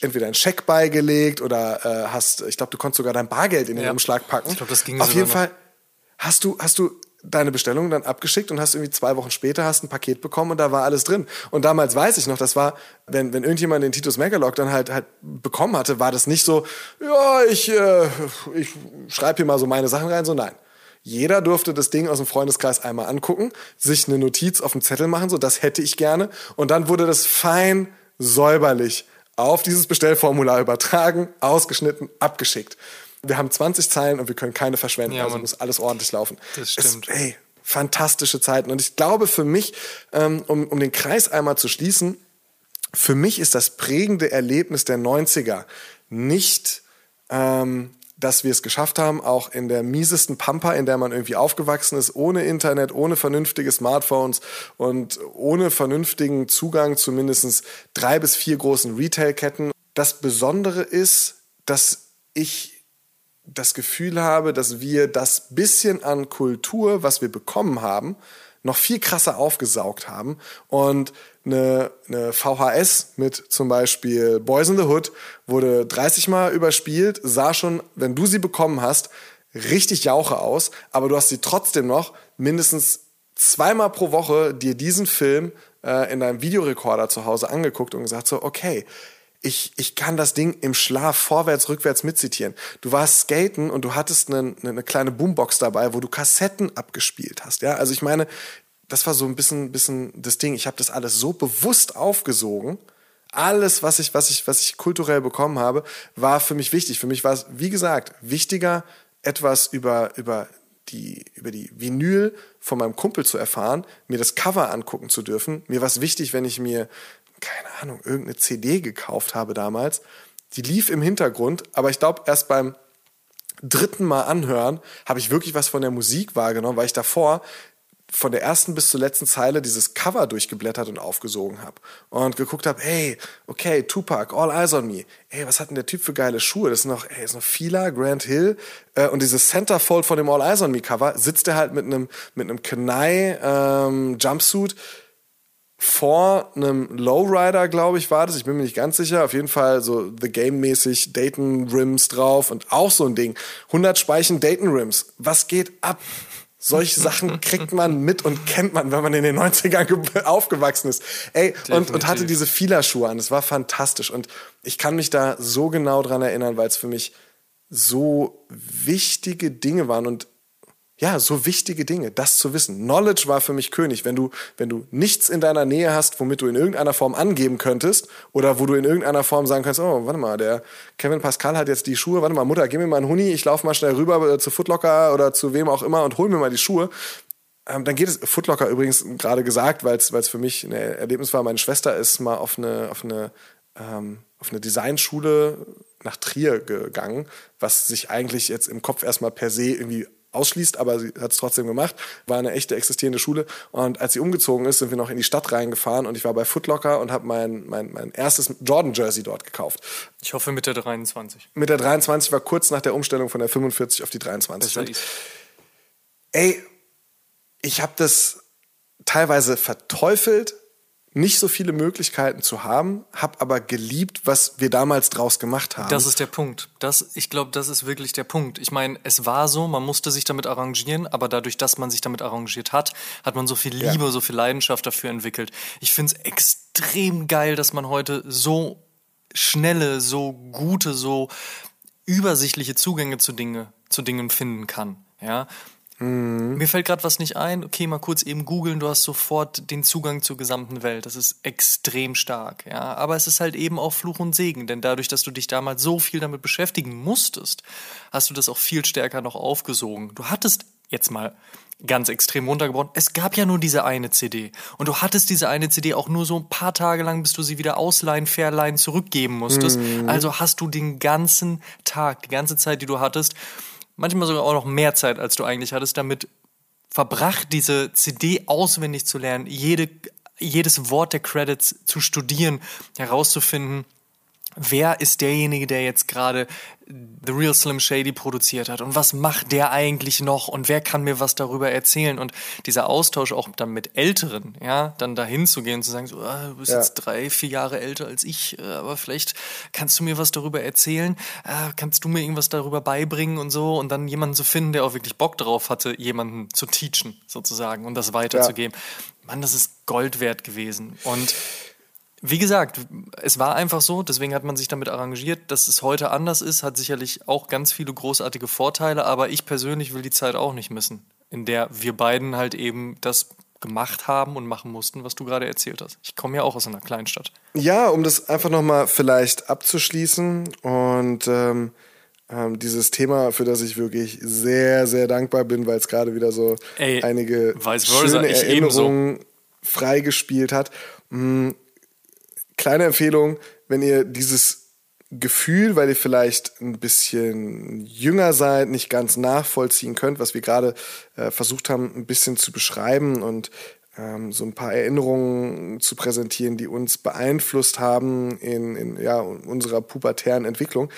entweder einen Scheck beigelegt oder äh, hast, ich glaube, du konntest sogar dein Bargeld in den ja. Umschlag packen. Ich glaube, das ging Auf jeden Fall hast du, hast du deine Bestellung dann abgeschickt und hast irgendwie zwei Wochen später hast ein Paket bekommen und da war alles drin. Und damals weiß ich noch, das war, wenn, wenn irgendjemand den Titus Megalog dann halt, halt bekommen hatte, war das nicht so, ja, ich, äh, ich schreibe hier mal so meine Sachen rein, so nein. Jeder durfte das Ding aus dem Freundeskreis einmal angucken, sich eine Notiz auf dem Zettel machen, so das hätte ich gerne. Und dann wurde das fein säuberlich auf dieses Bestellformular übertragen, ausgeschnitten, abgeschickt wir haben 20 Zeilen und wir können keine verschwenden. Ja, also muss alles ordentlich laufen. Das stimmt. Es, ey, fantastische Zeiten. Und ich glaube für mich, ähm, um, um den Kreis einmal zu schließen, für mich ist das prägende Erlebnis der 90er nicht, ähm, dass wir es geschafft haben, auch in der miesesten Pampa, in der man irgendwie aufgewachsen ist, ohne Internet, ohne vernünftige Smartphones und ohne vernünftigen Zugang zu mindestens drei bis vier großen Retailketten. Das Besondere ist, dass ich das Gefühl habe, dass wir das bisschen an Kultur, was wir bekommen haben, noch viel krasser aufgesaugt haben. Und eine, eine VHS mit zum Beispiel Boys in the Hood wurde 30 Mal überspielt, sah schon, wenn du sie bekommen hast, richtig jauche aus, aber du hast sie trotzdem noch mindestens zweimal pro Woche dir diesen Film äh, in deinem Videorekorder zu Hause angeguckt und gesagt so, okay, ich, ich kann das Ding im Schlaf vorwärts, rückwärts mitzitieren. Du warst skaten und du hattest eine, eine kleine Boombox dabei, wo du Kassetten abgespielt hast. Ja, also ich meine, das war so ein bisschen, bisschen das Ding. Ich habe das alles so bewusst aufgesogen. Alles, was ich, was ich, was ich kulturell bekommen habe, war für mich wichtig. Für mich war es, wie gesagt, wichtiger, etwas über, über die, über die Vinyl von meinem Kumpel zu erfahren, mir das Cover angucken zu dürfen. Mir war es wichtig, wenn ich mir keine Ahnung, irgendeine CD gekauft habe damals. Die lief im Hintergrund, aber ich glaube, erst beim dritten Mal anhören habe ich wirklich was von der Musik wahrgenommen, weil ich davor von der ersten bis zur letzten Zeile dieses Cover durchgeblättert und aufgesogen habe und geguckt habe, hey, okay, Tupac, All Eyes on Me. Ey, was hat denn der Typ für geile Schuhe? Das ist noch, ey, ist noch Fila, Grant Hill äh, und dieses Centerfold von dem All Eyes on Me Cover sitzt er halt mit einem mit einem Kenai ähm, Jumpsuit vor einem Lowrider, glaube ich, war das. Ich bin mir nicht ganz sicher. Auf jeden Fall so The Game-mäßig Dayton Rims drauf und auch so ein Ding. 100 Speichen Dayton Rims. Was geht ab? Solche Sachen kriegt man mit und kennt man, wenn man in den 90ern aufgewachsen ist. Ey, und, und hatte diese Fila-Schuhe an. Das war fantastisch. Und ich kann mich da so genau dran erinnern, weil es für mich so wichtige Dinge waren. Und ja, so wichtige Dinge, das zu wissen. Knowledge war für mich König. Wenn du, wenn du nichts in deiner Nähe hast, womit du in irgendeiner Form angeben könntest, oder wo du in irgendeiner Form sagen kannst, oh, warte mal, der Kevin Pascal hat jetzt die Schuhe, warte mal, Mutter, gib mir mal einen Huni, ich laufe mal schnell rüber äh, zu Footlocker oder zu wem auch immer und hol mir mal die Schuhe. Ähm, dann geht es, Footlocker übrigens gerade gesagt, weil es für mich ein Erlebnis war, meine Schwester ist mal auf eine, auf eine, ähm, auf eine Designschule nach Trier gegangen, was sich eigentlich jetzt im Kopf erstmal per se irgendwie ausschließt, aber sie hat es trotzdem gemacht. War eine echte existierende Schule. Und als sie umgezogen ist, sind wir noch in die Stadt reingefahren und ich war bei Footlocker und habe mein, mein, mein erstes Jordan-Jersey dort gekauft. Ich hoffe mit der 23. Mit der 23 war kurz nach der Umstellung von der 45 auf die 23. Und, ey, ich habe das teilweise verteufelt, nicht so viele Möglichkeiten zu haben, habe aber geliebt, was wir damals draus gemacht haben. Das ist der Punkt. Das, ich glaube, das ist wirklich der Punkt. Ich meine, es war so, man musste sich damit arrangieren, aber dadurch, dass man sich damit arrangiert hat, hat man so viel Liebe, ja. so viel Leidenschaft dafür entwickelt. Ich finde es extrem geil, dass man heute so schnelle, so gute, so übersichtliche Zugänge zu Dinge, zu Dingen finden kann. Ja, Mhm. Mir fällt gerade was nicht ein. Okay, mal kurz eben googeln. Du hast sofort den Zugang zur gesamten Welt. Das ist extrem stark. Ja, aber es ist halt eben auch Fluch und Segen, denn dadurch, dass du dich damals so viel damit beschäftigen musstest, hast du das auch viel stärker noch aufgesogen. Du hattest jetzt mal ganz extrem runtergebrochen. Es gab ja nur diese eine CD. Und du hattest diese eine CD auch nur so ein paar Tage lang, bis du sie wieder ausleihen, verleihen, zurückgeben musstest. Mhm. Also hast du den ganzen Tag, die ganze Zeit, die du hattest, manchmal sogar auch noch mehr Zeit, als du eigentlich hattest, damit verbracht, diese CD auswendig zu lernen, jede, jedes Wort der Credits zu studieren, herauszufinden, wer ist derjenige, der jetzt gerade The Real Slim Shady produziert hat und was macht der eigentlich noch und wer kann mir was darüber erzählen und dieser Austausch auch dann mit Älteren, ja, dann dahin zu gehen und zu sagen, so, ah, du bist ja. jetzt drei, vier Jahre älter als ich, äh, aber vielleicht kannst du mir was darüber erzählen, äh, kannst du mir irgendwas darüber beibringen und so und dann jemanden zu finden, der auch wirklich Bock drauf hatte, jemanden zu teachen sozusagen und das weiterzugeben. Ja. Mann, das ist Gold wert gewesen und wie gesagt, es war einfach so, deswegen hat man sich damit arrangiert. Dass es heute anders ist, hat sicherlich auch ganz viele großartige Vorteile, aber ich persönlich will die Zeit auch nicht missen, in der wir beiden halt eben das gemacht haben und machen mussten, was du gerade erzählt hast. Ich komme ja auch aus einer Kleinstadt. Ja, um das einfach nochmal vielleicht abzuschließen und ähm, ähm, dieses Thema, für das ich wirklich sehr, sehr dankbar bin, weil es gerade wieder so Ey, einige schöne Erinnerungen freigespielt hat. Mh, kleine Empfehlung, wenn ihr dieses Gefühl, weil ihr vielleicht ein bisschen jünger seid, nicht ganz nachvollziehen könnt, was wir gerade äh, versucht haben, ein bisschen zu beschreiben und ähm, so ein paar Erinnerungen zu präsentieren, die uns beeinflusst haben in, in ja, unserer pubertären Entwicklung.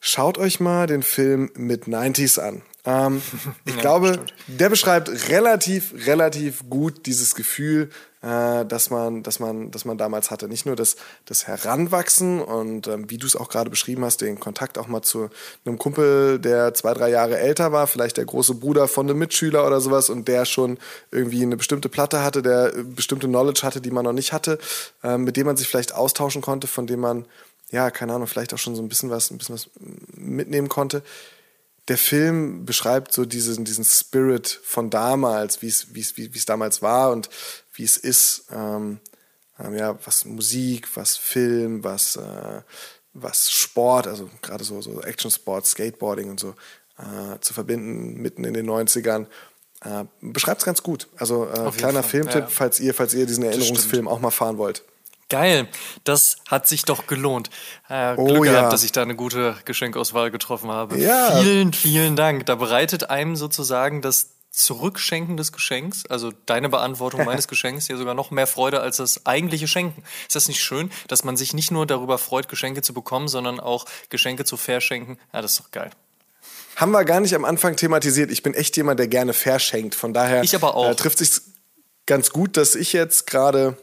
schaut euch mal den Film mit 90s an. Ähm, ich ja, glaube, stimmt. der beschreibt relativ, relativ gut dieses Gefühl, äh, dass man, dass man, dass man damals hatte. Nicht nur das, das Heranwachsen und ähm, wie du es auch gerade beschrieben hast, den Kontakt auch mal zu einem Kumpel, der zwei, drei Jahre älter war, vielleicht der große Bruder von einem Mitschüler oder sowas und der schon irgendwie eine bestimmte Platte hatte, der bestimmte Knowledge hatte, die man noch nicht hatte, äh, mit dem man sich vielleicht austauschen konnte, von dem man ja, keine Ahnung, vielleicht auch schon so ein bisschen was, ein bisschen was mitnehmen konnte der Film beschreibt so diesen, diesen Spirit von damals, wie es, wie es, wie es damals war und wie es ist. Ähm, ähm, ja, was Musik, was Film, was, äh, was Sport, also gerade so, so Action-Sport, Skateboarding und so äh, zu verbinden mitten in den 90ern. Äh, beschreibt es ganz gut. Also äh, kleiner Fall. Filmtipp, ja. falls ihr, falls ihr diesen Erinnerungsfilm auch mal fahren wollt. Geil, das hat sich doch gelohnt. Äh, oh, Glück gehabt, ja. dass ich da eine gute Geschenkauswahl getroffen habe. Ja. Vielen, vielen Dank. Da bereitet einem sozusagen das Zurückschenken des Geschenks, also deine Beantwortung meines Geschenks, ja sogar noch mehr Freude als das eigentliche Schenken. Ist das nicht schön, dass man sich nicht nur darüber freut, Geschenke zu bekommen, sondern auch Geschenke zu verschenken? Ja, das ist doch geil. Haben wir gar nicht am Anfang thematisiert. Ich bin echt jemand, der gerne verschenkt. Von daher ich aber auch. Äh, trifft sich ganz gut, dass ich jetzt gerade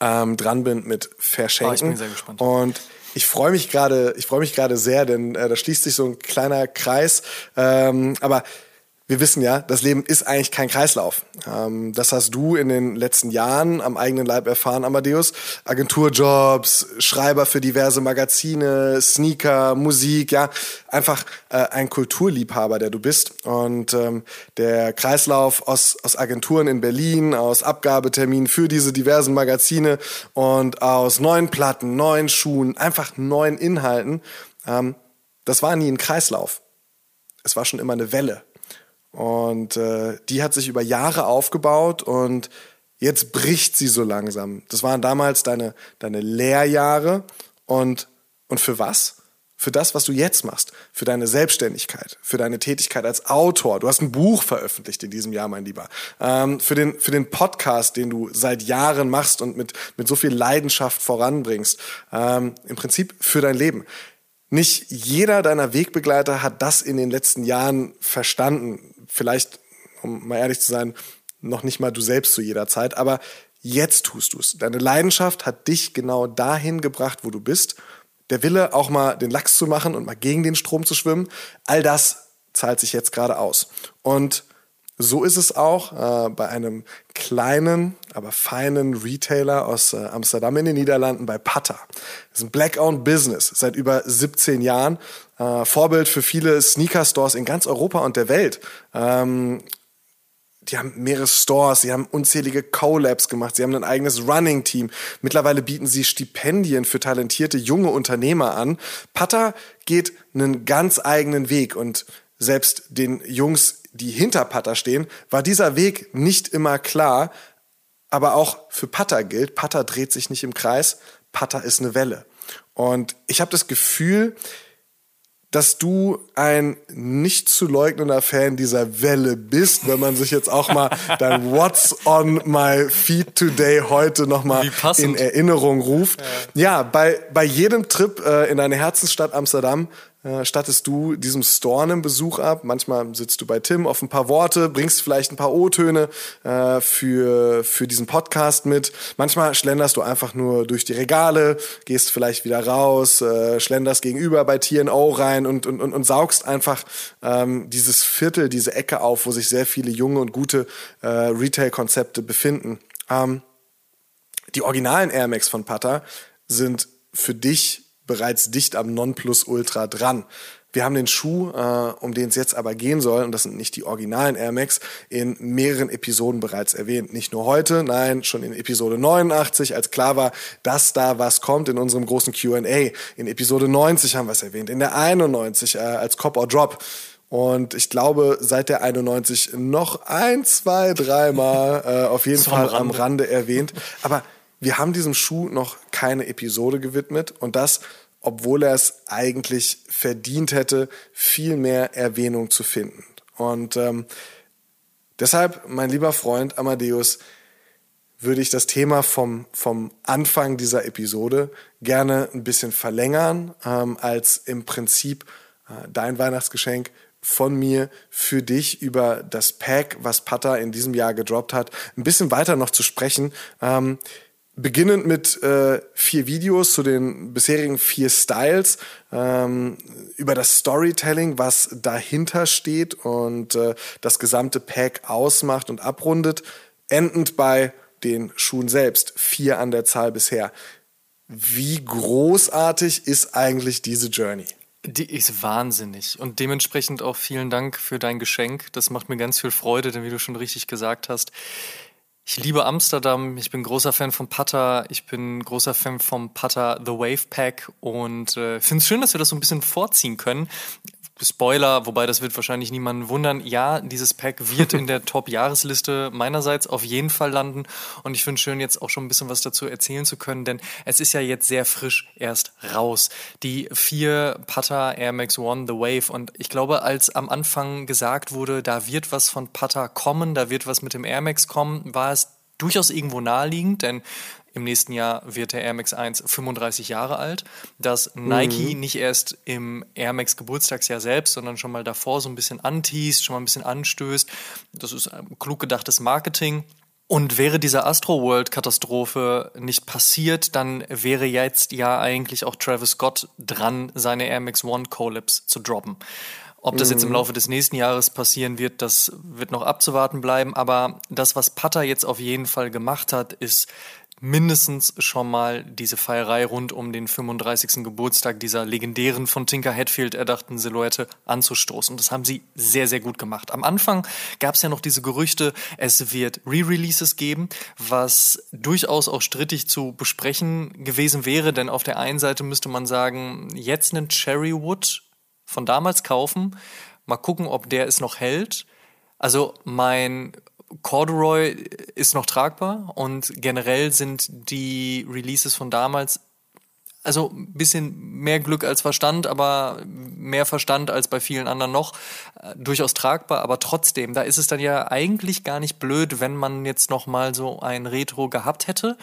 ähm, dran bin mit Verschenken. Oh, ich bin sehr gespannt. Und ich freue mich gerade, ich freue mich gerade sehr, denn äh, da schließt sich so ein kleiner Kreis. Ähm, aber wir wissen ja, das Leben ist eigentlich kein Kreislauf. Ähm, das hast du in den letzten Jahren am eigenen Leib erfahren, Amadeus. Agenturjobs, Schreiber für diverse Magazine, Sneaker, Musik, ja, einfach äh, ein Kulturliebhaber, der du bist. Und ähm, der Kreislauf aus, aus Agenturen in Berlin, aus Abgabeterminen für diese diversen Magazine und aus neuen Platten, neuen Schuhen, einfach neuen Inhalten, ähm, das war nie ein Kreislauf. Es war schon immer eine Welle. Und äh, die hat sich über Jahre aufgebaut und jetzt bricht sie so langsam. Das waren damals deine, deine Lehrjahre und, und für was? Für das, was du jetzt machst, für deine Selbstständigkeit, für deine Tätigkeit als Autor. Du hast ein Buch veröffentlicht in diesem Jahr, mein Lieber. Ähm, für, den, für den Podcast, den du seit Jahren machst und mit, mit so viel Leidenschaft voranbringst. Ähm, Im Prinzip für dein Leben. Nicht jeder deiner Wegbegleiter hat das in den letzten Jahren verstanden vielleicht, um mal ehrlich zu sein, noch nicht mal du selbst zu jeder Zeit, aber jetzt tust du es. Deine Leidenschaft hat dich genau dahin gebracht, wo du bist. Der Wille, auch mal den Lachs zu machen und mal gegen den Strom zu schwimmen, all das zahlt sich jetzt gerade aus. Und so ist es auch äh, bei einem kleinen, aber feinen Retailer aus äh, Amsterdam in den Niederlanden bei Pata. Das ist ein Black-owned Business seit über 17 Jahren. Äh, Vorbild für viele Sneaker-Stores in ganz Europa und der Welt. Ähm, die haben mehrere Stores, sie haben unzählige Collabs gemacht, sie haben ein eigenes Running-Team. Mittlerweile bieten sie Stipendien für talentierte junge Unternehmer an. Pata geht einen ganz eigenen Weg und selbst den Jungs die hinter Putter stehen, war dieser Weg nicht immer klar. Aber auch für Putter gilt, Putter dreht sich nicht im Kreis, Putter ist eine Welle. Und ich habe das Gefühl, dass du ein nicht zu leugnender Fan dieser Welle bist, wenn man sich jetzt auch mal dein What's on my feed today heute nochmal in Erinnerung ruft. Ja, ja bei, bei jedem Trip äh, in deine Herzensstadt Amsterdam äh, stattest du diesem Store einen Besuch ab. Manchmal sitzt du bei Tim auf ein paar Worte, bringst vielleicht ein paar O-Töne äh, für, für diesen Podcast mit. Manchmal schlenderst du einfach nur durch die Regale, gehst vielleicht wieder raus, äh, schlenderst gegenüber bei TNO rein und, und, und, und saugst einfach ähm, dieses Viertel, diese Ecke auf, wo sich sehr viele junge und gute äh, Retail-Konzepte befinden. Ähm, die originalen Air Max von Pata sind für dich bereits dicht am Nonplusultra dran. Wir haben den Schuh, äh, um den es jetzt aber gehen soll, und das sind nicht die originalen Air Max, in mehreren Episoden bereits erwähnt. Nicht nur heute, nein, schon in Episode 89, als klar war, dass da was kommt in unserem großen Q&A. In Episode 90 haben wir es erwähnt, in der 91 äh, als Cop or Drop. Und ich glaube, seit der 91 noch ein, zwei, dreimal äh, auf jeden Fall am Rande. am Rande erwähnt. Aber wir haben diesem Schuh noch keine Episode gewidmet und das, obwohl er es eigentlich verdient hätte, viel mehr Erwähnung zu finden. Und ähm, deshalb, mein lieber Freund Amadeus, würde ich das Thema vom, vom Anfang dieser Episode gerne ein bisschen verlängern, ähm, als im Prinzip äh, dein Weihnachtsgeschenk von mir für dich über das Pack, was Pata in diesem Jahr gedroppt hat, ein bisschen weiter noch zu sprechen. Ähm, beginnend mit äh, vier Videos zu den bisherigen vier Styles ähm, über das Storytelling, was dahinter steht und äh, das gesamte Pack ausmacht und abrundet, endend bei den Schuhen selbst, vier an der Zahl bisher. Wie großartig ist eigentlich diese Journey? Die ist wahnsinnig. Und dementsprechend auch vielen Dank für dein Geschenk. Das macht mir ganz viel Freude, denn wie du schon richtig gesagt hast, ich liebe Amsterdam, ich bin großer Fan von Pata, ich bin großer Fan vom Pata The Wave Pack. Und äh, finde es schön, dass wir das so ein bisschen vorziehen können. Spoiler, wobei das wird wahrscheinlich niemanden wundern. Ja, dieses Pack wird in der Top-Jahresliste meinerseits auf jeden Fall landen. Und ich finde schön, jetzt auch schon ein bisschen was dazu erzählen zu können, denn es ist ja jetzt sehr frisch erst raus. Die vier Pata Air Max One The Wave. Und ich glaube, als am Anfang gesagt wurde, da wird was von Pata kommen, da wird was mit dem Air Max kommen, war es durchaus irgendwo naheliegend, denn im nächsten Jahr wird der Air Max 1 35 Jahre alt. Dass Nike mhm. nicht erst im Air Max Geburtstagsjahr selbst, sondern schon mal davor so ein bisschen anteast, schon mal ein bisschen anstößt. Das ist klug gedachtes Marketing. Und wäre diese Astroworld-Katastrophe nicht passiert, dann wäre jetzt ja eigentlich auch Travis Scott dran, seine Air Max One Collapse zu droppen. Ob das jetzt im mhm. Laufe des nächsten Jahres passieren wird, das wird noch abzuwarten bleiben. Aber das, was Putter jetzt auf jeden Fall gemacht hat, ist mindestens schon mal diese Feierei rund um den 35. Geburtstag dieser legendären von Tinker Hatfield erdachten Silhouette anzustoßen. Und das haben sie sehr, sehr gut gemacht. Am Anfang gab es ja noch diese Gerüchte, es wird Re-Releases geben, was durchaus auch strittig zu besprechen gewesen wäre, denn auf der einen Seite müsste man sagen, jetzt einen Cherrywood von damals kaufen, mal gucken, ob der es noch hält. Also mein Corduroy ist noch tragbar und generell sind die Releases von damals also ein bisschen mehr Glück als Verstand, aber mehr Verstand als bei vielen anderen noch, äh, durchaus tragbar, aber trotzdem, da ist es dann ja eigentlich gar nicht blöd, wenn man jetzt noch mal so ein Retro gehabt hätte.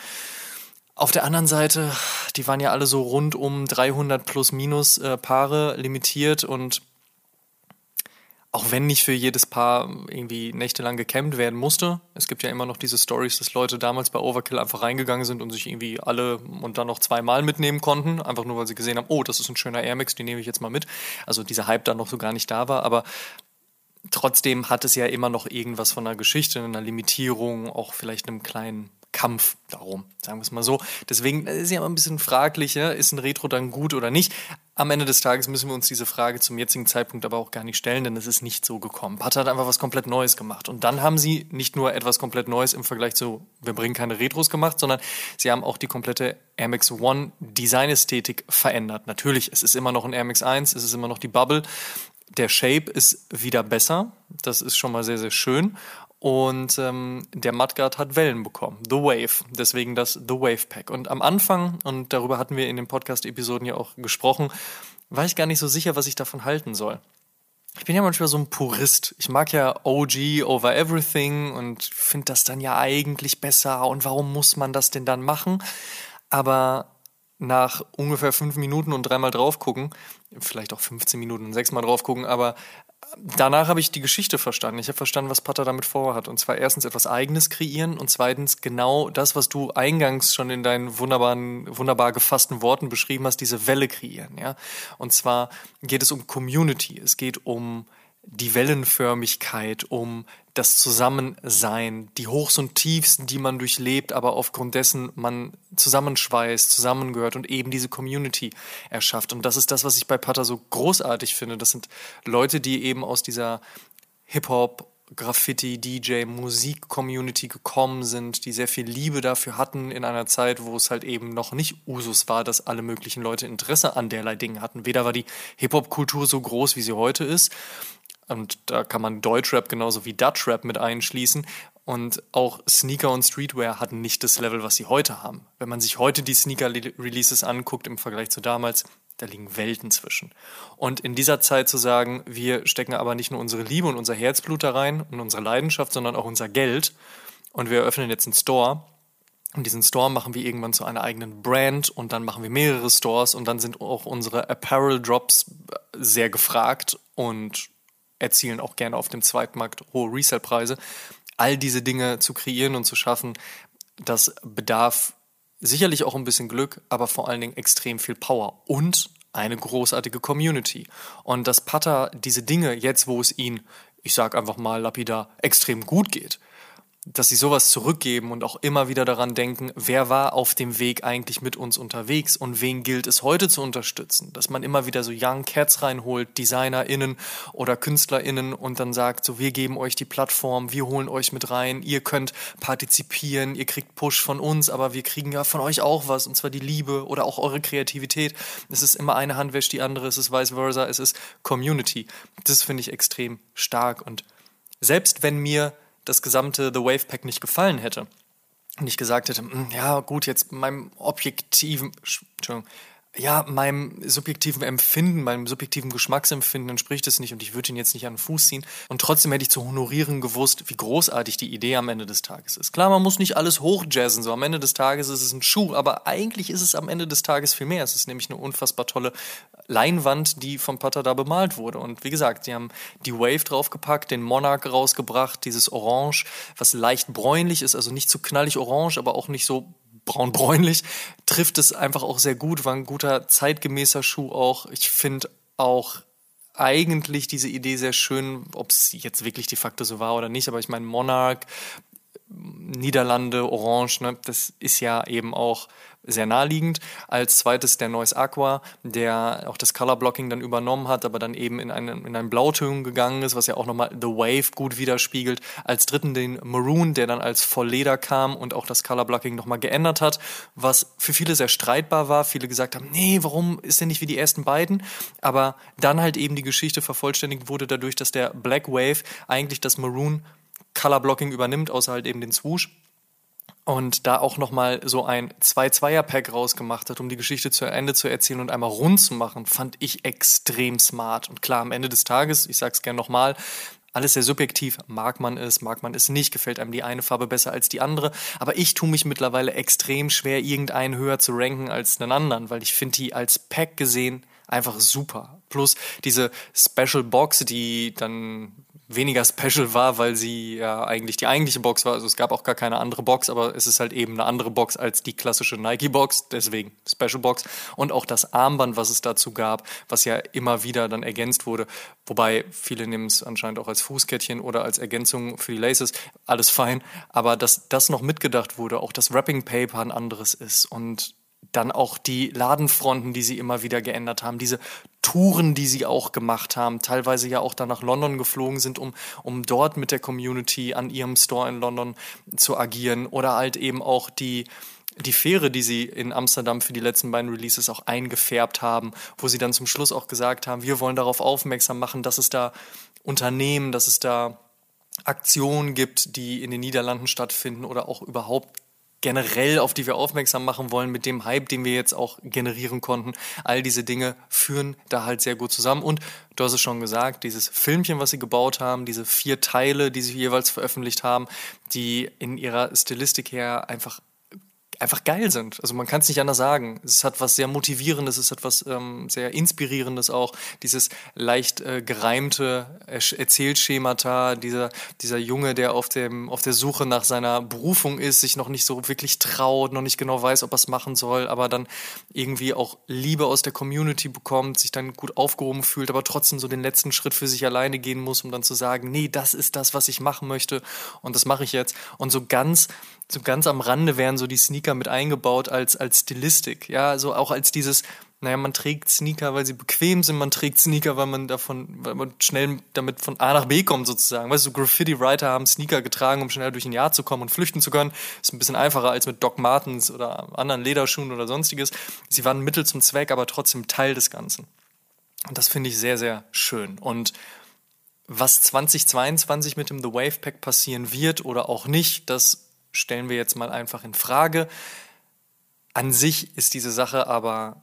Auf der anderen Seite, die waren ja alle so rund um 300 plus minus äh, Paare limitiert und auch wenn nicht für jedes Paar irgendwie nächtelang gecampt werden musste. Es gibt ja immer noch diese Stories, dass Leute damals bei Overkill einfach reingegangen sind und sich irgendwie alle und dann noch zweimal mitnehmen konnten, einfach nur weil sie gesehen haben, oh, das ist ein schöner Air Max, den nehme ich jetzt mal mit. Also dieser Hype dann noch so gar nicht da war, aber trotzdem hat es ja immer noch irgendwas von einer Geschichte, einer Limitierung, auch vielleicht einem kleinen Kampf darum, sagen wir es mal so. Deswegen ist ja immer ein bisschen fraglich, ja, ist ein Retro dann gut oder nicht. Am Ende des Tages müssen wir uns diese Frage zum jetzigen Zeitpunkt aber auch gar nicht stellen, denn es ist nicht so gekommen. Pata hat einfach was komplett Neues gemacht. Und dann haben sie nicht nur etwas komplett Neues im Vergleich zu, wir bringen keine Retros gemacht, sondern sie haben auch die komplette Air Max One Designästhetik verändert. Natürlich, es ist immer noch ein Air Max 1, es ist immer noch die Bubble. Der Shape ist wieder besser. Das ist schon mal sehr, sehr schön. Und ähm, der Mudguard hat Wellen bekommen. The Wave. Deswegen das The Wave Pack. Und am Anfang, und darüber hatten wir in den Podcast-Episoden ja auch gesprochen, war ich gar nicht so sicher, was ich davon halten soll. Ich bin ja manchmal so ein Purist. Ich mag ja OG over everything und finde das dann ja eigentlich besser. Und warum muss man das denn dann machen? Aber nach ungefähr fünf Minuten und dreimal drauf gucken, vielleicht auch 15 Minuten und sechsmal drauf gucken, aber danach habe ich die Geschichte verstanden. Ich habe verstanden, was Pater damit vorhat. Und zwar erstens etwas Eigenes kreieren und zweitens genau das, was du eingangs schon in deinen wunderbaren, wunderbar gefassten Worten beschrieben hast, diese Welle kreieren. Ja? Und zwar geht es um Community. Es geht um die Wellenförmigkeit, um das Zusammensein, die Hochs und Tiefs, die man durchlebt, aber aufgrund dessen man zusammenschweißt, zusammengehört und eben diese Community erschafft. Und das ist das, was ich bei Pata so großartig finde. Das sind Leute, die eben aus dieser Hip-Hop, Graffiti, DJ, Musik-Community gekommen sind, die sehr viel Liebe dafür hatten in einer Zeit, wo es halt eben noch nicht Usus war, dass alle möglichen Leute Interesse an derlei Dingen hatten. Weder war die Hip-Hop-Kultur so groß, wie sie heute ist, und da kann man Deutschrap genauso wie Dutchrap mit einschließen. Und auch Sneaker und Streetwear hatten nicht das Level, was sie heute haben. Wenn man sich heute die Sneaker-Releases anguckt im Vergleich zu damals, da liegen Welten zwischen. Und in dieser Zeit zu sagen, wir stecken aber nicht nur unsere Liebe und unser Herzblut da rein und unsere Leidenschaft, sondern auch unser Geld und wir eröffnen jetzt einen Store, Und diesen Store machen wir irgendwann zu einer eigenen Brand und dann machen wir mehrere Stores und dann sind auch unsere Apparel Drops sehr gefragt und erzielen auch gerne auf dem Zweitmarkt hohe Resellpreise. All diese Dinge zu kreieren und zu schaffen, das bedarf sicherlich auch ein bisschen Glück, aber vor allen Dingen extrem viel Power und eine großartige Community. Und dass Putter diese Dinge jetzt, wo es ihn, ich sag einfach mal lapidar, extrem gut geht, dass sie sowas zurückgeben und auch immer wieder daran denken, wer war auf dem Weg eigentlich mit uns unterwegs und wen gilt es heute zu unterstützen. Dass man immer wieder so Young Cats reinholt, DesignerInnen oder KünstlerInnen und dann sagt, so wir geben euch die Plattform, wir holen euch mit rein, ihr könnt partizipieren, ihr kriegt Push von uns, aber wir kriegen ja von euch auch was und zwar die Liebe oder auch eure Kreativität. Es ist immer eine Hand wäscht die andere, es ist vice versa, es ist Community. Das finde ich extrem stark und selbst wenn mir das gesamte The Wave Pack nicht gefallen hätte. Und ich gesagt hätte, hm, ja gut, jetzt meinem objektiven, Entschuldigung, ja, meinem subjektiven Empfinden, meinem subjektiven Geschmacksempfinden entspricht es nicht und ich würde ihn jetzt nicht an den Fuß ziehen. Und trotzdem hätte ich zu honorieren gewusst, wie großartig die Idee am Ende des Tages ist. Klar, man muss nicht alles hochjazzen, so am Ende des Tages ist es ein Schuh, aber eigentlich ist es am Ende des Tages viel mehr. Es ist nämlich eine unfassbar tolle Leinwand, die Pater da bemalt wurde. Und wie gesagt, die haben die Wave draufgepackt, den Monarch rausgebracht, dieses Orange, was leicht bräunlich ist, also nicht zu knallig orange, aber auch nicht so braun-bräunlich, trifft es einfach auch sehr gut, war ein guter zeitgemäßer Schuh auch. Ich finde auch eigentlich diese Idee sehr schön, ob es jetzt wirklich de facto so war oder nicht, aber ich meine Monarch, Niederlande, Orange, ne, das ist ja eben auch sehr naheliegend. Als zweites der Noise Aqua, der auch das Color Blocking dann übernommen hat, aber dann eben in einen, in einen Blauton gegangen ist, was ja auch nochmal The Wave gut widerspiegelt. Als dritten den Maroon, der dann als Vollleder kam und auch das Color Blocking nochmal geändert hat, was für viele sehr streitbar war. Viele gesagt haben, nee, warum ist der nicht wie die ersten beiden? Aber dann halt eben die Geschichte vervollständigt wurde dadurch, dass der Black Wave eigentlich das Maroon Color Blocking übernimmt, außer halt eben den Swoosh und da auch nochmal so ein Zwei-Zweier-Pack rausgemacht hat, um die Geschichte zu Ende zu erzählen und einmal rund zu machen, fand ich extrem smart. Und klar, am Ende des Tages, ich sag's gern nochmal, alles sehr subjektiv, mag man es, mag man es nicht, gefällt einem die eine Farbe besser als die andere, aber ich tue mich mittlerweile extrem schwer, irgendeinen höher zu ranken als einen anderen, weil ich finde die als Pack gesehen einfach super. Plus diese Special Box, die dann weniger special war, weil sie ja eigentlich die eigentliche Box war. Also es gab auch gar keine andere Box, aber es ist halt eben eine andere Box als die klassische Nike-Box, deswegen Special Box. Und auch das Armband, was es dazu gab, was ja immer wieder dann ergänzt wurde. Wobei viele nehmen es anscheinend auch als Fußkettchen oder als Ergänzung für die Laces. Alles fein. Aber dass das noch mitgedacht wurde, auch das Wrapping Paper ein anderes ist und dann auch die Ladenfronten, die sie immer wieder geändert haben, diese Touren, die sie auch gemacht haben, teilweise ja auch dann nach London geflogen sind, um, um dort mit der Community an ihrem Store in London zu agieren oder halt eben auch die, die Fähre, die sie in Amsterdam für die letzten beiden Releases auch eingefärbt haben, wo sie dann zum Schluss auch gesagt haben, wir wollen darauf aufmerksam machen, dass es da Unternehmen, dass es da Aktionen gibt, die in den Niederlanden stattfinden oder auch überhaupt generell, auf die wir aufmerksam machen wollen, mit dem Hype, den wir jetzt auch generieren konnten. All diese Dinge führen da halt sehr gut zusammen. Und du hast es schon gesagt, dieses Filmchen, was sie gebaut haben, diese vier Teile, die sie jeweils veröffentlicht haben, die in ihrer Stilistik her einfach einfach geil sind. Also man kann es nicht anders sagen. Es hat was sehr Motivierendes, es hat was ähm, sehr Inspirierendes auch. Dieses leicht äh, gereimte Erzählschemata, dieser, dieser Junge, der auf, dem, auf der Suche nach seiner Berufung ist, sich noch nicht so wirklich traut, noch nicht genau weiß, ob er es machen soll, aber dann irgendwie auch Liebe aus der Community bekommt, sich dann gut aufgehoben fühlt, aber trotzdem so den letzten Schritt für sich alleine gehen muss, um dann zu sagen, nee, das ist das, was ich machen möchte und das mache ich jetzt. Und so ganz so ganz am Rande werden so die Sneaker mit eingebaut als, als Stilistik. Ja, so auch als dieses, naja, man trägt Sneaker, weil sie bequem sind, man trägt Sneaker, weil man davon, weil man schnell damit von A nach B kommt sozusagen. Weißt du, Graffiti-Writer haben Sneaker getragen, um schnell durch ein Jahr zu kommen und flüchten zu können. Ist ein bisschen einfacher als mit Doc Martens oder anderen Lederschuhen oder sonstiges. Sie waren Mittel zum Zweck, aber trotzdem Teil des Ganzen. Und das finde ich sehr, sehr schön. Und was 2022 mit dem The Wave Pack passieren wird oder auch nicht, das stellen wir jetzt mal einfach in Frage. An sich ist diese Sache aber